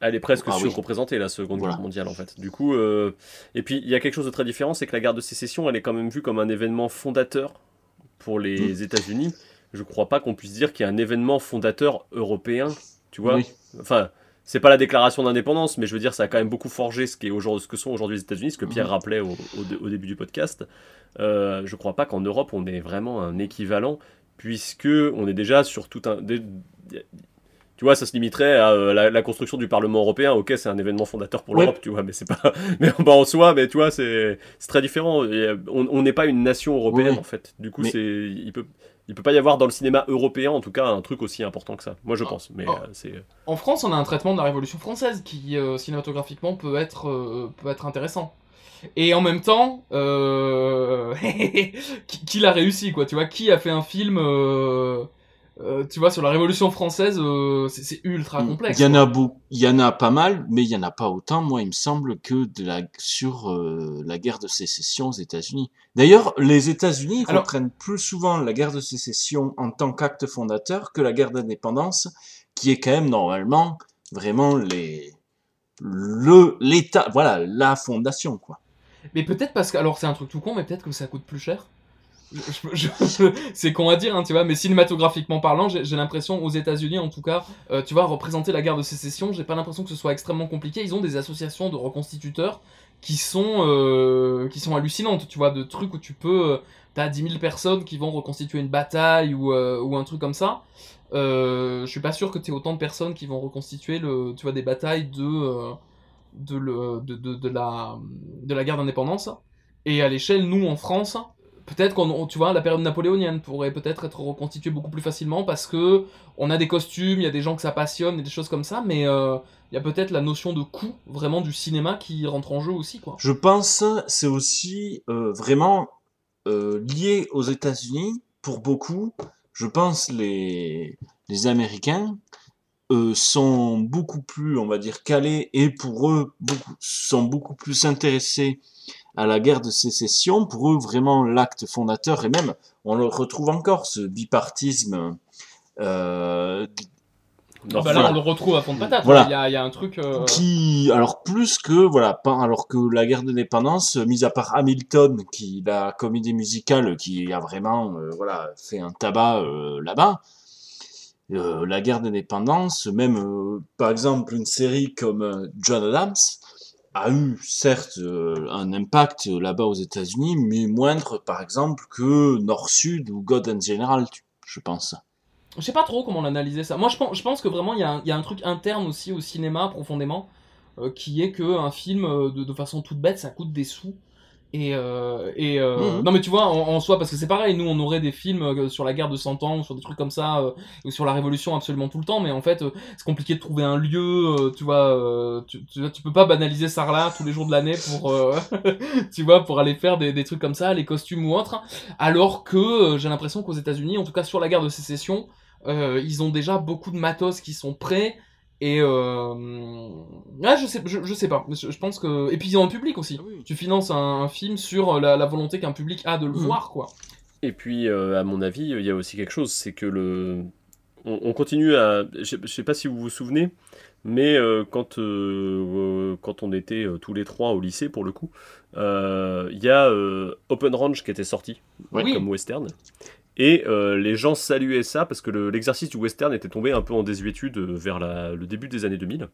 elle est presque Ah oui. surreprésentée, la Seconde Voilà. Guerre mondiale, en fait. Du coup, euh, et puis il y a quelque chose de très différent, c'est que la guerre de sécession, elle est quand même vue comme un événement fondateur pour les Mm. États-Unis. Je crois pas qu'on puisse dire qu'il y a un événement fondateur européen, tu vois. Oui. Enfin, c'est pas la déclaration d'indépendance, mais je veux dire, ça a quand même beaucoup forgé ce, qui est aujourd'hui- ce que sont aujourd'hui les États-Unis, ce que Pierre Mhm. rappelait au, au dé- au début du podcast. Euh, je crois pas qu'en Europe, on ait vraiment un équivalent, puisque on est déjà sur tout un. des- tu vois, ça se limiterait à euh, la, la construction du Parlement européen. Ok, c'est un événement fondateur pour l'Europe, tu vois, mais c'est pas. <laughs> Mais bah, en soi, mais tu vois, c'est très différent. Et, euh, on n'est pas une nation européenne en fait. Du coup, Mais- c'est il peut il peut pas y avoir dans le cinéma européen, en tout cas, un truc aussi important que ça. Moi, je pense. Mais Oh. euh, c'est. En France, on a un traitement de la Révolution française qui, euh, cinématographiquement, peut être, peut être intéressant. Et en même temps, <laughs> qui, qui l'a réussi, quoi, tu vois Qui a fait un film, euh, tu vois, sur la Révolution française euh, C'est ultra complexe. Il y en a beaucoup, il y en a pas mal, mais il y en a pas autant, moi, il me semble, que de la, sur euh, la guerre de sécession aux États-Unis. D'ailleurs, les États-Unis reprennent plus souvent la guerre de sécession en tant qu'acte fondateur que la guerre d'indépendance, qui est quand même normalement vraiment les le l'État, voilà, la fondation, quoi. Mais peut-être parce que, alors c'est un truc tout con, mais peut-être que ça coûte plus cher. C'est con à dire, hein, tu vois, mais cinématographiquement parlant, j'ai l'impression, aux États-Unis en tout cas, euh, tu vois, représenter la guerre de sécession, j'ai pas l'impression que ce soit extrêmement compliqué. Ils ont des associations de reconstituteurs qui sont, euh, qui sont hallucinantes, tu vois, de trucs où tu peux. euh, T'as 10 000 personnes qui vont reconstituer une bataille ou, ou un truc comme ça. Je suis pas sûr que tu autant de personnes qui vont reconstituer le, tu vois, des batailles de, de, le, de, de, de la, de la guerre d'indépendance. Et à l'échelle, nous, en France, peut-être qu'on, tu vois, la période napoléonienne pourrait peut-être être reconstituée beaucoup plus facilement parce que on a des costumes, il y a des gens que ça passionne et des choses comme ça, mais euh, il y a peut-être la notion de coût vraiment du cinéma qui rentre en jeu aussi. Je pense c'est aussi euh, vraiment euh, lié aux États-Unis pour beaucoup. Je pense les les Américains sont beaucoup plus, on va dire, calés et pour eux beaucoup, sont beaucoup plus intéressés à la guerre de sécession. Pour eux, vraiment l'acte fondateur et même on le retrouve encore ce bipartisme. Euh, Ah bah là, on le retrouve à fond de patate. Voilà. Il y, a, il y a un truc. euh, qui alors plus que voilà alors que la guerre d'indépendance mis à part Hamilton qui la comédie musicale qui a vraiment euh, voilà fait un tabac là-bas la guerre d'indépendance même par exemple une série comme John Adams a eu certes euh, un impact là-bas aux États-Unis mais moindre par exemple que Nord-Sud ou God and General je pense Je sais pas trop comment l'analyser ça. Moi, je pense, je pense que vraiment, il y, a un- truc interne aussi au cinéma, profondément, euh, qui est que un film, euh, de, de façon toute bête, ça coûte des sous. Et, euh, et euh, Mhm. non mais tu vois en, en soi parce que c'est pareil nous on aurait des films euh, sur la guerre de 100 ans ou sur des trucs comme ça euh, ou sur la révolution absolument tout le temps mais en fait euh, c'est compliqué de trouver un lieu euh, tu vois euh, tu, tu, tu peux pas banaliser Sarlat tous les jours de l'année pour euh, <laughs> tu vois pour aller faire des, des trucs comme ça les costumes ou autres alors que euh, j'ai l'impression qu'aux États-Unis en tout cas sur la guerre de sécession euh, ils ont déjà beaucoup de matos qui sont prêts et euh... ouais, je sais, je, je sais pas. Je, je pense que et puis ils ont un public aussi. Tu finances un, un film sur la, la volonté qu'un public a de le Mhm. voir, quoi. Et puis, euh, à mon avis, il y a aussi quelque chose, c'est que le. on, on continue à. Je je sais pas si vous vous souvenez, mais euh, quand, euh, euh, quand on était euh, tous les trois au lycée, pour le coup, euh, il y a euh, Open Range qui était sorti Oui. comme western. Et euh, les gens saluaient ça parce que le- l'exercice du western était tombé un peu en désuétude euh, vers le début des années 2000.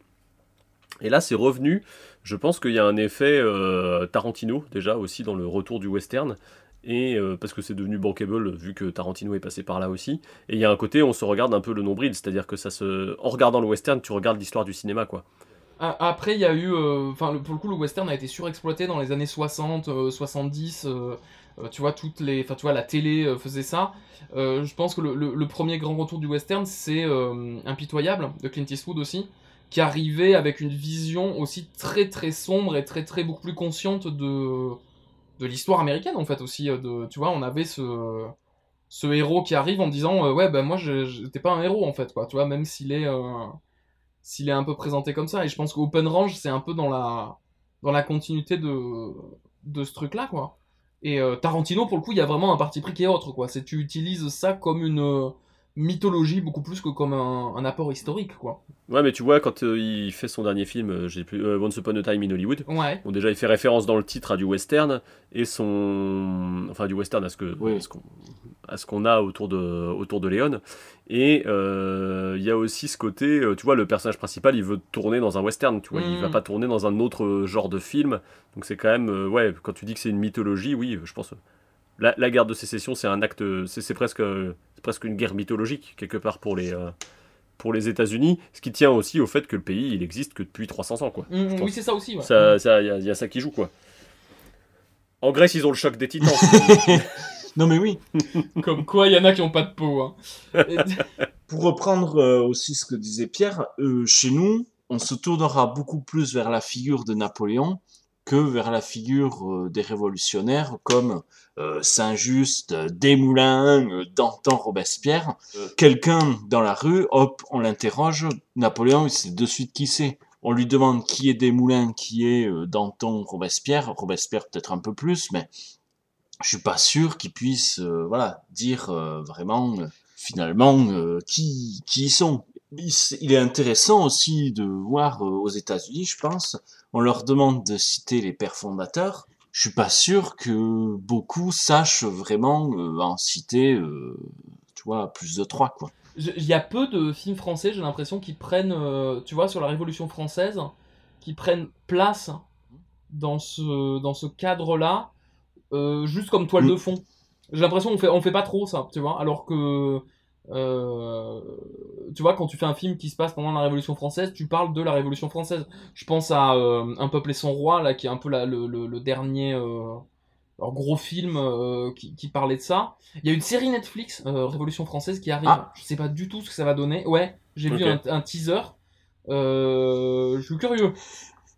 Et là, c'est revenu. Je pense qu'il y a un effet euh, Tarantino déjà aussi dans le retour du western. Et parce que c'est devenu bankable vu que Tarantino est passé par là aussi. Et il y a un côté, on se regarde un peu le nombril, c'est-à-dire que ça se, en regardant le western, tu regardes l'histoire du cinéma, quoi. Après, il y a eu. Enfin, pour le coup, le western a été surexploité dans les années 60, euh, 70. euh, tu vois, toutes les. Enfin, tu vois, la télé euh, faisait ça. Euh, je pense que le, premier grand retour du western, c'est euh, Impitoyable, de Clint Eastwood aussi, qui arrivait avec une vision aussi très très sombre et très très beaucoup plus consciente de, de l'histoire américaine, en fait, aussi. De, tu vois, on avait ce. Ce héros qui arrive en disant Ouais, ben moi, je- j'étais pas un héros, en fait, quoi. Tu vois, même s'il est. s'il est un peu présenté comme ça. Et je pense qu'Open Range, c'est un peu dans la, dans la continuité de, de ce truc-là, quoi. Et euh, Tarantino, pour le coup, il y a vraiment un parti pris qui est autre, quoi. C'est tu utilises ça comme une euh, mythologie beaucoup plus que comme un, un apport historique, quoi. Ouais, mais tu vois, quand euh, il fait son dernier film, euh, j'ai plus, euh, Once Upon a Time in Hollywood, Ouais. bon, déjà il fait référence dans le titre à du western et son, enfin du western à ce que, à ce qu'on, à ce qu'on a autour de, autour de Léon. Et euh, il y a aussi ce côté, tu vois, le personnage principal, il veut tourner dans un western, tu vois, il Mhm. va pas tourner dans un autre genre de film. Donc c'est quand même, euh, ouais, quand tu dis que c'est une mythologie, oui, je pense. La, la guerre de sécession, c'est un acte, c'est c'est presque, euh, presque une guerre mythologique quelque part pour les, euh, pour les États-Unis, ce qui tient aussi au fait que le pays, il existe que depuis 300 ans, quoi. Mm, Je oui, c'est ça aussi, ouais. Ça, ça, il y, a- il y a ça qui joue, quoi. En Grèce, ils ont le choc des titans. <laughs> <laughs> non mais oui. Comme quoi, il y en a qui ont pas de peau. Hein. <laughs> Pour reprendre euh, aussi ce que disait Pierre, euh, chez nous, on se tournera beaucoup plus vers la figure de Napoléon que vers la figure euh, des révolutionnaires comme euh, Saint-Just, euh, Desmoulins, euh, Danton, Robespierre. Euh, Quelqu'un dans la rue, hop, on l'interroge, Napoléon, il sait de suite qui c'est. On lui demande qui est Desmoulins, qui est euh, Danton, Robespierre. Robespierre peut-être un peu plus, mais je suis pas sûr qu'il puisse euh, voilà dire euh, vraiment euh, finalement euh, qui qui ils sont. Il est intéressant aussi de voir euh, aux États-Unis, je pense, on leur demande de citer les pères fondateurs. Je suis pas sûr que beaucoup sachent vraiment euh, en citer, euh, tu vois, plus de trois quoi. Il y a peu de films français, j'ai l'impression, qui prennent, euh, tu vois, sur la Révolution française, qui prennent place dans ce, dans ce cadre-là, juste comme toile de fond. J'ai l'impression qu'on fait, on fait pas trop ça, tu vois, alors que, euh, tu vois, quand tu fais un film qui se passe pendant la Révolution française, tu parles de la Révolution française. Je pense à euh, Un peuple et son roi, là, qui est un peu la- le, le- le dernier... euh, gros film qui, qui parlait de ça. Il y a une série Netflix, Révolution française, qui arrive. Ah. Je sais pas du tout ce que ça va donner. Ouais, j'ai vu un, un teaser. Je suis curieux.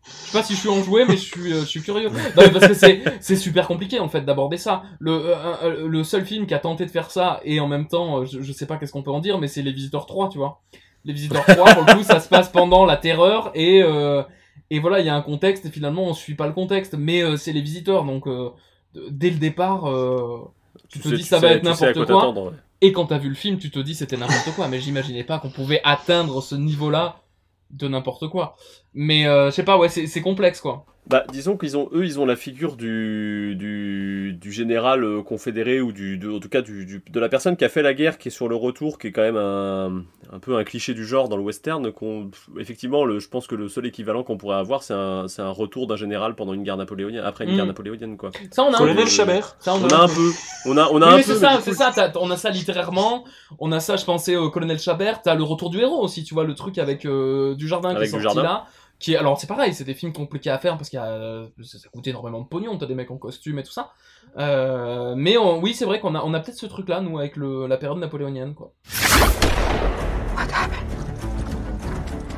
Je sais pas si je suis enjoué, mais je suis, euh, je suis curieux. Non, mais parce que c'est, c'est super compliqué en fait d'aborder ça. Le, euh, euh, le seul film qui a tenté de faire ça, et en même temps, je, je sais pas qu'est-ce qu'on peut en dire, mais c'est Les Visiteurs 3, tu vois. Les Visiteurs 3, pour le coup, ça se passe pendant la terreur, et, euh, et voilà, il y a un contexte, et finalement, on suit pas le contexte, mais c'est Les Visiteurs, donc dès le départ, tu, Tu te sais- dis tu ça va être n'importe quoi quoi. t'attendre, ouais. Et quand t'as vu le film, tu te dis c'était n'importe quoi, mais j'imaginais pas qu'on pouvait atteindre ce niveau-là de n'importe quoi. Mais euh, je sais pas, ouais, c'est c'est complexe quoi. Bah, disons qu'ils ont, eux, ils ont la figure du, du, du général euh, confédéré ou du, de, en tout cas du, du- de la personne qui a fait la guerre, qui est sur le retour, qui est quand même un, un peu un cliché du genre dans le western. Effectivement, le, je pense que le seul équivalent qu'on pourrait avoir, c'est un, c'est un retour d'un général pendant une guerre napoléonienne, après une Mm. guerre napoléonienne, quoi. Ça, on a un Colonel peu. Chabert. Ça, On a un peu, on a, on a Oui, un mais peu. c'est mais ça, c'est ça. on a ça littéralement. On a ça, je pensais au colonel Chabert. T'as le retour du héros aussi, tu vois, le truc avec euh, du jardin qui Avec est sorti Dujardin. là. Qui est, alors c'est pareil, c'est des films compliqués à faire parce a, euh, ça, ça coûtait énormément de pognon. T'as des mecs en costume et tout ça. Euh, mais on- oui, c'est vrai qu'on a, on a peut-être ce truc-là nous avec le, la période napoléonienne, quoi. What happened?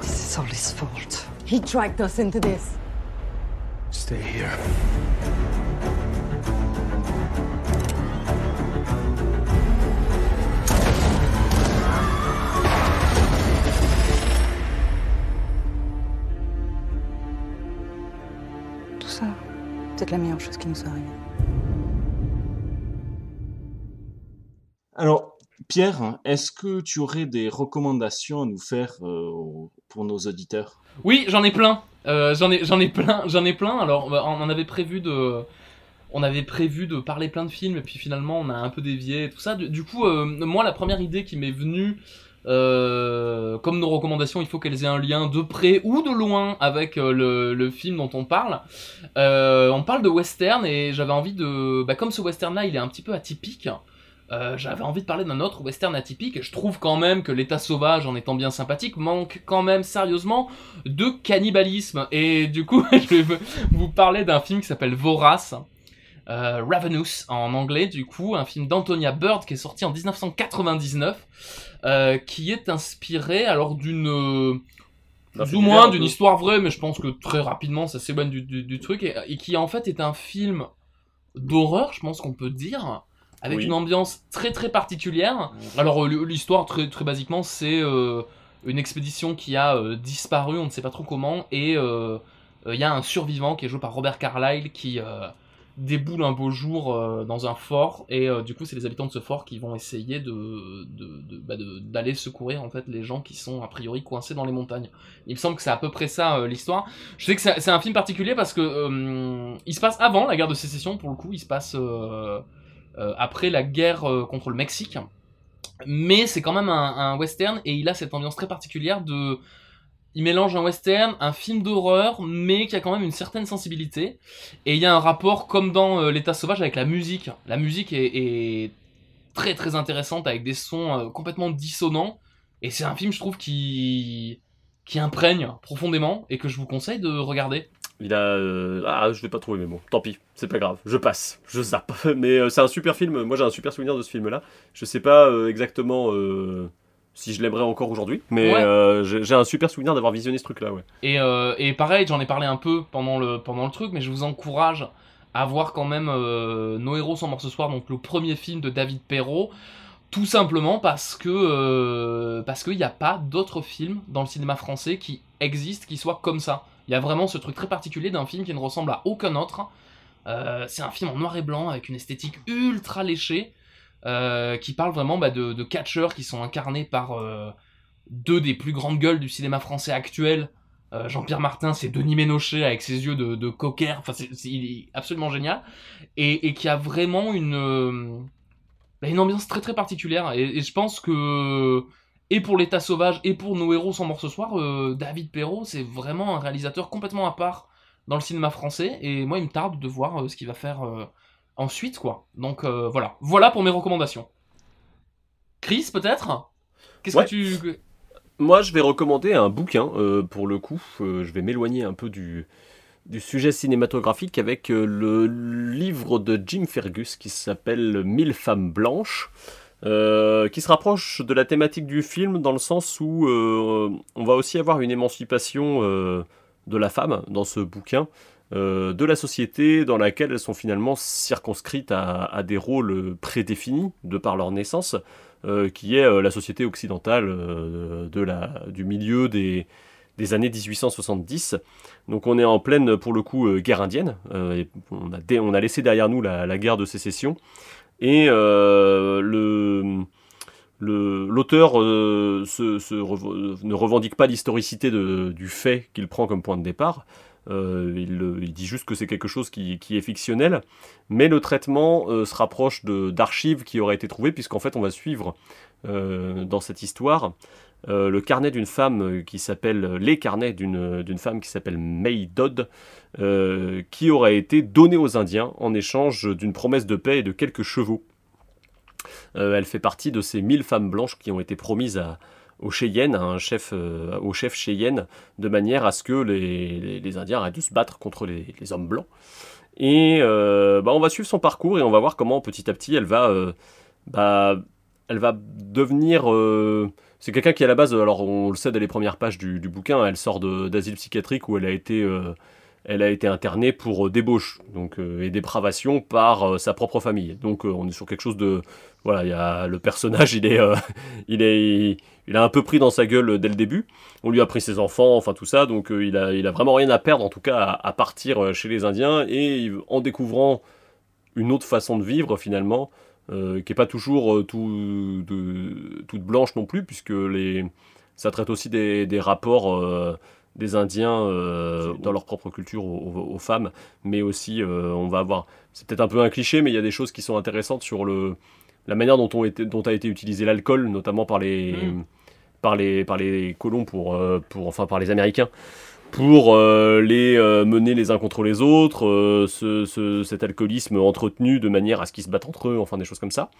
This is all his fault. He dragged us into this. Stay here. C'est la meilleure chose qui nous soit arrivée. Alors, Pierre, est-ce que tu aurais des recommandations à nous faire euh, pour nos auditeurs? Oui, j'en ai plein. Euh, j'en ai, j'en ai plein, j'en ai plein. Alors, bah, on en avait prévu de, on avait prévu de parler plein de films et puis finalement on a un peu dévié et tout ça. Du, du coup, euh, moi la première idée qui m'est venue, euh, comme nos recommandations, il faut qu'elles aient un lien de près ou de loin avec euh, le, film dont on parle. Euh, on parle de western et j'avais envie de, bah, comme ce western-là, il est un petit peu atypique. J'avais envie de parler d'un autre western atypique. Je trouve quand même que l'état sauvage, en étant bien sympathique, manque quand même sérieusement de cannibalisme. Et du coup, <laughs> je vais vous parler d'un film qui s'appelle Vorace. Euh, Ravenous en anglais, du coup, un film d'Antonia Bird qui est sorti en 1999, euh, qui est inspiré alors d'une plus ou moins d'une histoire vraie, mais je pense que très rapidement ça s'éloigne du, du, du truc, et, et qui en fait est un film d'horreur, je pense qu'on peut dire, avec Oui. une ambiance très très particulière. Alors euh, l'histoire très très basiquement c'est euh, une expédition qui a euh, disparu, on ne sait pas trop comment, et euh, il y a un survivant qui est joué par Robert Carlyle qui déboule un beau jour euh, dans un fort, et euh, du coup c'est les habitants de ce fort qui vont essayer de de- de- bah, d'aller secourir en fait les gens qui sont a priori coincés dans les montagnes. Il me semble que c'est à peu près ça euh, l'histoire. Je sais que c'est un film particulier parce que il se passe avant la guerre de sécession pour le coup, il se passe après la guerre contre le Mexique. Mais c'est quand même un western et il a cette ambiance très particulière de. Il mélange un western, un film d'horreur, mais qui a quand même une certaine sensibilité. Et il y a un rapport comme dans euh, L'état sauvage avec la musique. La musique est, très très intéressante avec des sons euh, complètement dissonants. Et c'est un film, je trouve, qui qui imprègne profondément et que je vous conseille de regarder. Il a. euh, Ah, je vais pas trouver mes mots. Tant pis, c'est pas grave. Je passe, je zappe. <laughs> Mais c'est un super film. Moi, j'ai un super souvenir de ce film-là. Je sais pas exactement si je l'aimerais encore aujourd'hui, mais Ouais. euh, j'ai un super souvenir d'avoir visionné ce truc-là, ouais. Et, euh, et pareil, j'en ai parlé un peu pendant le, pendant le truc, mais je vous encourage à voir quand même euh, Nos héros sont morts ce soir, donc le premier film de David Perrault, tout simplement parce que euh, parce qu'il n'y a pas d'autres films dans le cinéma français qui existent qui soient comme ça. Il y a vraiment ce truc très particulier d'un film qui ne ressemble à aucun autre. C'est un film en noir et blanc avec une esthétique ultra léchée euh, qui parle vraiment bah, de, catcheurs qui sont incarnés par euh, deux des plus grandes gueules du cinéma français actuel. Euh, Jean-Pierre Martin, c'est Denis Ménochet avec ses yeux de, de cocker. Enfin, c'est, il est absolument génial et, qui a vraiment une bah, une ambiance très très particulière. Et, je pense que et pour l'état sauvage et pour nos héros sont morts ce soir, David Perrault, c'est vraiment un réalisateur complètement à part dans le cinéma français. Et moi, il me tarde de voir ce qu'il va faire ensuite, quoi. Donc euh, voilà, voilà pour mes recommandations. Chris, peut-être? Qu'est-ce Ouais. que tu Moi, je vais recommander un bouquin, euh, pour le coup. Euh, je vais m'éloigner un peu du, du sujet cinématographique avec le livre de Jim Fergus qui s'appelle Mille femmes blanches, euh, qui se rapproche de la thématique du film dans le sens où euh, on va aussi avoir une émancipation euh, de la femme dans ce bouquin. Euh, de la société dans laquelle elles sont finalement circonscrites à, des rôles prédéfinis de par leur naissance, euh, qui est euh, la société occidentale de la, du milieu des, des années 1870. Donc on est en pleine, pour le coup, guerre indienne. On, a on a laissé derrière nous la, la guerre de sécession. Et le l'auteur ne revendique pas l'historicité du fait qu'il prend comme point de départ. Euh, il, le- il dit juste que c'est quelque chose qui, est fictionnel, mais le traitement euh, se rapproche d'archives qui auraient été trouvées, puisqu'en fait on va suivre euh, dans cette histoire euh, le carnet d'une femme euh, qui s'appelle, les carnets d'une femme qui s'appelle May Dodd, euh, qui aurait été donné aux Indiens en échange d'une promesse de paix et de quelques chevaux. Euh, elle fait partie de ces mille femmes blanches qui ont été promises à, au Cheyenne, à un chef, euh, au chef Cheyenne, de manière à ce que les, les- Indiens arrêtent de se battre contre les, hommes blancs. Et euh, bah, on va suivre son parcours et on va voir comment petit à petit elle va, euh, bah, elle va devenir. c'est quelqu'un qui à la base, alors on le sait dès les premières pages du, du bouquin, elle sort d'asile psychiatrique où elle a été, elle a été internée pour débauche donc, et dépravation par sa propre famille. Donc on est sur quelque chose de, voilà, il y a le personnage, il est, euh, <laughs> il est, il a un peu pris dans sa gueule dès le début. On lui a pris ses enfants, enfin tout ça, donc euh, il a, il a vraiment rien à perdre en tout cas à, à partir euh, chez les Indiens. Et en découvrant une autre façon de vivre finalement, euh, qui est pas toujours tout, de, toute blanche non plus, puisque les, ça traite aussi des, des rapports des Indiens euh, dans leur propre culture aux, aux femmes, mais aussi euh, on va avoir, c'est peut-être un peu un cliché, mais il y a des choses qui sont intéressantes sur le, la manière dont, a été utilisé l'alcool, notamment par les, Mm. par les, par les colons, pour, euh, pour, enfin par les Américains, pour euh, les euh, mener les uns contre les autres, euh, ce, ce- cet alcoolisme entretenu de manière à ce qu'ils se battent entre eux, enfin des choses comme ça.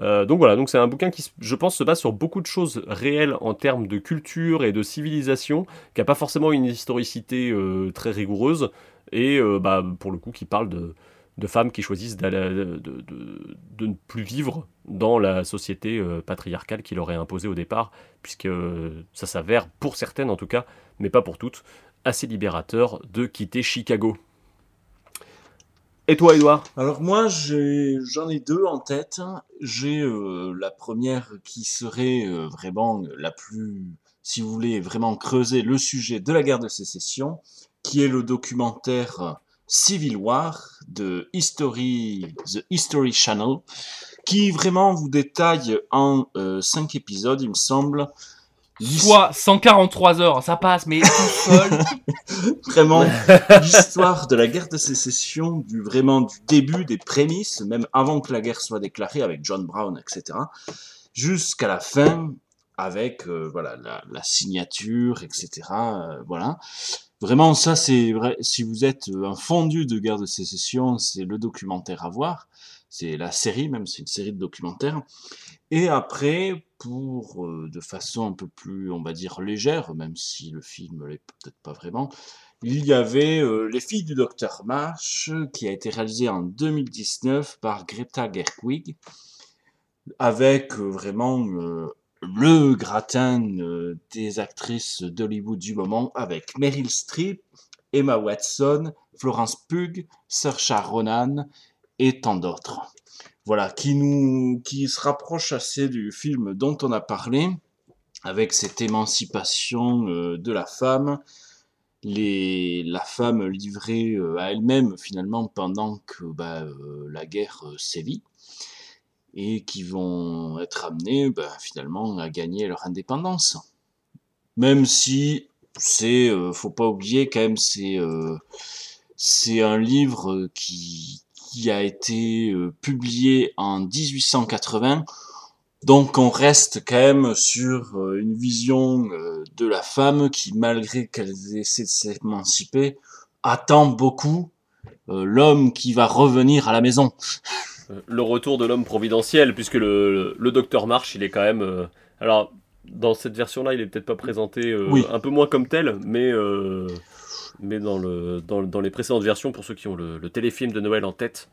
Donc voilà, donc c'est un bouquin qui, je pense, se base sur beaucoup de choses réelles en termes de culture et de civilisation, qui n'a pas forcément une historicité très rigoureuse, et bah, pour le coup qui parle de, de femmes qui choisissent de, de- ne plus vivre dans la société euh, patriarcale qui leur est imposée au départ, puisque euh, ça s'avère, pour certaines en tout cas, mais pas pour toutes, assez libérateur de quitter Chicago. Et toi, Edouard Alors moi, j'en ai deux en tête. J'ai euh, la première qui serait vraiment la plus, si vous voulez, vraiment creuser le sujet de la guerre de sécession, qui est le documentaire Civil War de History, The History Channel, qui vraiment vous détaille en euh, cinq épisodes, il me semble, Soit 143 heures, ça passe, mais <laughs> vraiment l'histoire de la guerre de sécession, du vraiment du début, des prémices, même avant que la guerre soit déclarée avec John Brown, etc., jusqu'à la fin avec euh, voilà la, la signature, etc. euh, voilà. Vraiment, ça c'est. Si vous êtes euh, un fondu de guerre de sécession, c'est le documentaire à voir. C'est la série, même c'est une série de documentaires. Et après, pour euh, de façon un peu plus, on va dire légère, même si le film l'est peut-être pas vraiment, il y avait euh, Les filles du docteur Marsh, qui a été réalisé en 2019 par Greta Gerwig, avec vraiment le gratin euh, des actrices d'Hollywood du moment, avec Meryl Streep, Emma Watson, Florence Pugh, Saoirse Ronan et tant d'autres. Voilà, qui nous, qui se rapproche assez du film dont on a parlé, avec cette émancipation euh, de la femme, la femme livrée euh, à elle-même finalement pendant que bah, la guerre sévit, et qui vont être amenées bah, finalement à gagner leur indépendance. Même si c'est, euh, faut pas oublier quand même, c'est euh, c'est un livre qui, qui a été euh, publié en 1880. Donc on reste quand même sur euh, une vision de la femme qui, malgré qu'elle essaie de s'émanciper, attend beaucoup l'homme qui va revenir à la maison. Le retour de l'homme providentiel, puisque le, le, docteur March, il est quand même. euh, alors, dans cette version-là, il est peut-être pas présenté euh, Oui. un peu moins comme tel, mais, euh, mais dans, le, dans, dans les précédentes versions, pour ceux qui ont le, le téléfilm de Noël en tête,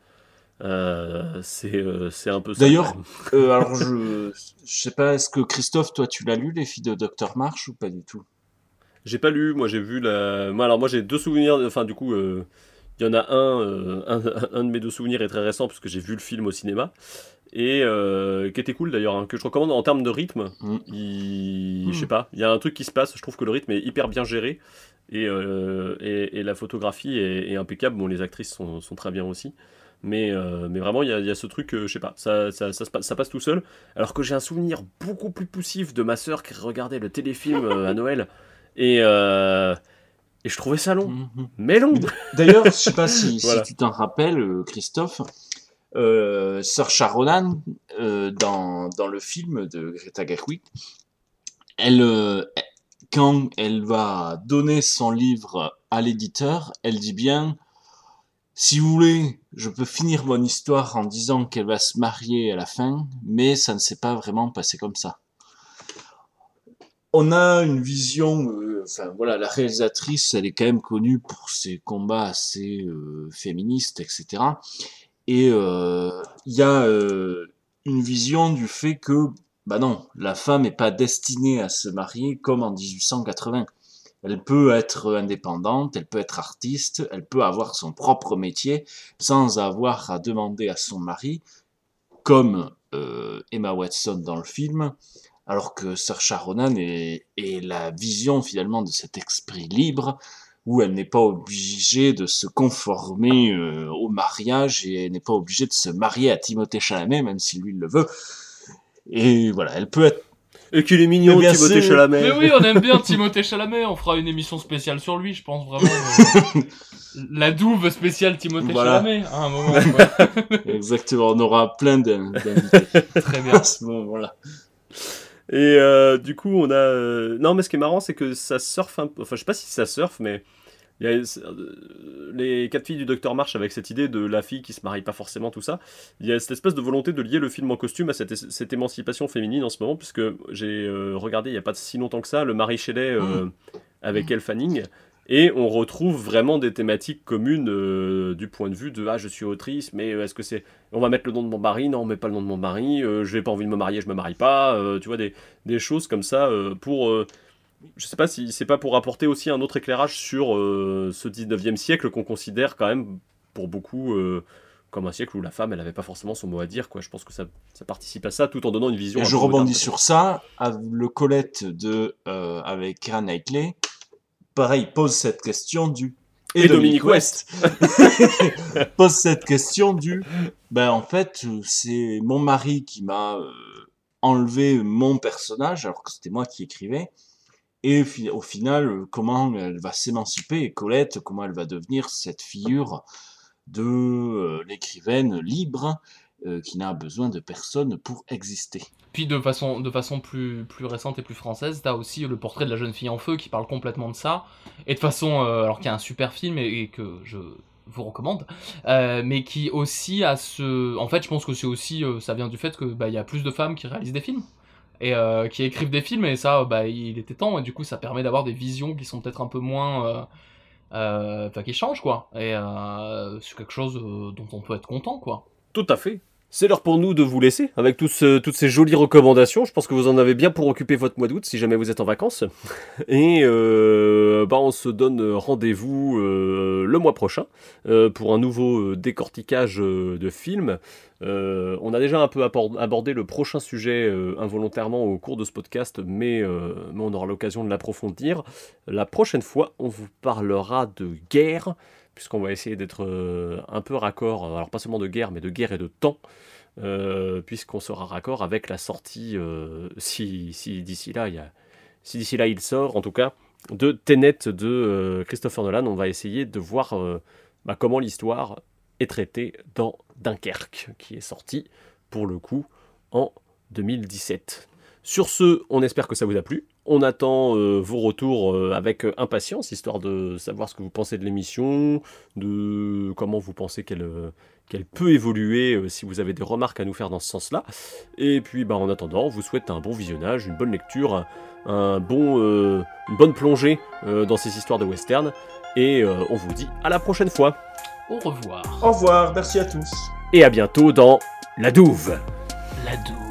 c'est un peu ça. D'ailleurs, alors je, je sais pas, est-ce que Christophe, toi tu l'as lu, les filles de Dr March ou pas du tout? J'ai pas lu, moi j'ai vu la. Moi, alors moi j'ai deux souvenirs, enfin du coup, il y en a un, euh, un, un de mes deux souvenirs est très récent parce que j'ai vu le film au cinéma et euh, qui était cool d'ailleurs, hein, que je recommande en termes de rythme. Il... Je sais pas, il y a un truc qui se passe, je trouve que le rythme est hyper bien géré et, euh, et, et la photographie est, est impeccable. Bon, les actrices sont, sont très bien aussi. Mais, mais vraiment, il y a, il y a ce truc, je sais pas, ça, ça, ça, se passe, ça passe tout seul. Alors que j'ai un souvenir beaucoup plus poussif de ma sœur qui regardait le téléfilm à Noël. Et, euh, et je trouvais ça long. Mais long D'ailleurs, je sais pas si, <laughs> tu t'en rappelles, euh, Christophe, euh, Saoirse Ronan, euh, dans, dans le film de Greta Gerwig, elle, euh, quand elle va donner son livre à l'éditeur, elle dit bien, si vous voulez, je peux finir mon histoire en disant qu'elle va se marier à la fin, mais ça ne s'est pas vraiment passé comme ça. On a une vision, euh, enfin voilà, la réalisatrice, elle est quand même connue pour ses combats assez euh, féministes, etc. Et euh, il y a une vision du fait que, bah non, la femme n'est pas destinée à se marier comme en 1880. Elle peut être indépendante, elle peut être artiste, elle peut avoir son propre métier sans avoir à demander à son mari, comme Emma Watson dans le film, alors que Saoirse Ronan est, est la vision finalement de cet esprit libre où elle n'est pas obligée de se conformer euh, au mariage et elle n'est pas obligée de se marier à Timothée Chalamet, même si lui il le veut. Et voilà, elle peut être et qu'il est mignon, Mais Timothée. Chalamet. Mais oui, on aime bien <laughs> Timothée Chalamet. On fera une émission spéciale sur lui, je pense vraiment. euh, <laughs> la douve spéciale Timothée Voilà. Chalamet, à un moment. <laughs> Exactement, on aura plein d'in- d'invités. Très bien. À ce moment-là. Et euh, du coup, on a. euh, Non, mais ce qui est marrant, c'est que ça surfe un peu. Enfin, je sais pas si ça surfe, mais. Il y a... euh, Les quatre filles du docteur March avec cette idée de la fille qui se marie pas forcément, tout ça. Il y a cette espèce de volonté de lier le film en costume à cette, cette émancipation féminine en ce moment, puisque j'ai euh, regardé il y a pas si longtemps que ça le Marie Shelley euh, avec Elle Fanning. Et on retrouve vraiment des thématiques communes euh, du point de vue de ah je suis autrice mais euh, est-ce que c'est on va mettre le nom de mon mari? Non on met pas le nom de mon mari euh, je n'ai pas envie de me marier je me marie pas euh, tu vois des, des choses comme ça pour je sais pas si c'est pas pour apporter aussi un autre éclairage sur ce 19e siècle qu'on considère quand même pour beaucoup comme un siècle où la femme elle avait pas forcément son mot à dire quoi. Je pense que ça, ça participe à ça tout en donnant une vision Et je rebondis sur ça, le Colette de, euh, avec Keira Knightley, pareil, pose cette question du... Et Dominique West. <laughs> pose cette question du... Ben en fait, c'est mon mari qui m'a euh, enlevé mon personnage, alors que c'était moi qui écrivais, et au final, comment elle va s'émanciper, et Colette, comment elle va devenir cette figure de euh, l'écrivaine libre, euh, qui n'a besoin de personne pour exister. Puis de façon, de façon plus, plus récente et plus française, t'as aussi le portrait de la jeune fille en feu qui parle complètement de ça. Et de façon, euh, alors qu'il y a un super film et, et que je vous recommande, euh, mais qui aussi a ce... En fait, je pense que c'est aussi, euh, ça vient du fait que bah, il y a plus de femmes qui réalisent des films et euh, qui écrivent des films et ça, bah, il était temps et du coup, ça permet d'avoir des visions qui sont peut-être un peu moins... euh, euh, Enfin, qui changent quoi. Et euh, c'est quelque chose euh, dont on peut être content quoi. Tout à fait. C'est l'heure pour nous de vous laisser avec toutes ces jolies recommandations. Je pense que vous en avez bien pour occuper votre mois d'août si jamais vous êtes en vacances. <laughs> Et euh, bah, on se donne rendez-vous euh, le mois prochain euh, pour un nouveau décortiquage de films. On a déjà un peu abordé le prochain sujet involontairement au cours de ce podcast, mais on aura l'occasion de l'approfondir. La prochaine fois, on vous parlera de guerre puisqu'on va essayer d'être euh, un peu raccord, alors pas seulement de guerre, mais de guerre et de temps, euh, puisqu'on sera raccord avec la sortie, euh, si, si d'ici là, il y a, il sort, en tout cas, de Tenet de euh, Christopher Nolan. On va essayer de voir euh, bah, comment l'histoire est traitée dans Dunkerque, qui est sorti pour le coup en 2017. Sur ce, on espère que ça vous a plu. On attend euh, vos retours euh, avec euh, impatience, histoire de savoir ce que vous pensez de l'émission, de comment vous pensez qu'elle euh, qu'elle peut évoluer, euh, si vous avez des remarques à nous faire dans ce sens-là. Et puis, bah, en attendant, on vous souhaite un bon visionnage, une bonne lecture, un bon, euh, une bonne plongée euh, dans ces histoires de western. Et euh, on vous dit à la prochaine fois. Au revoir. Au revoir, merci à tous. Et à bientôt dans La Douve. La douve.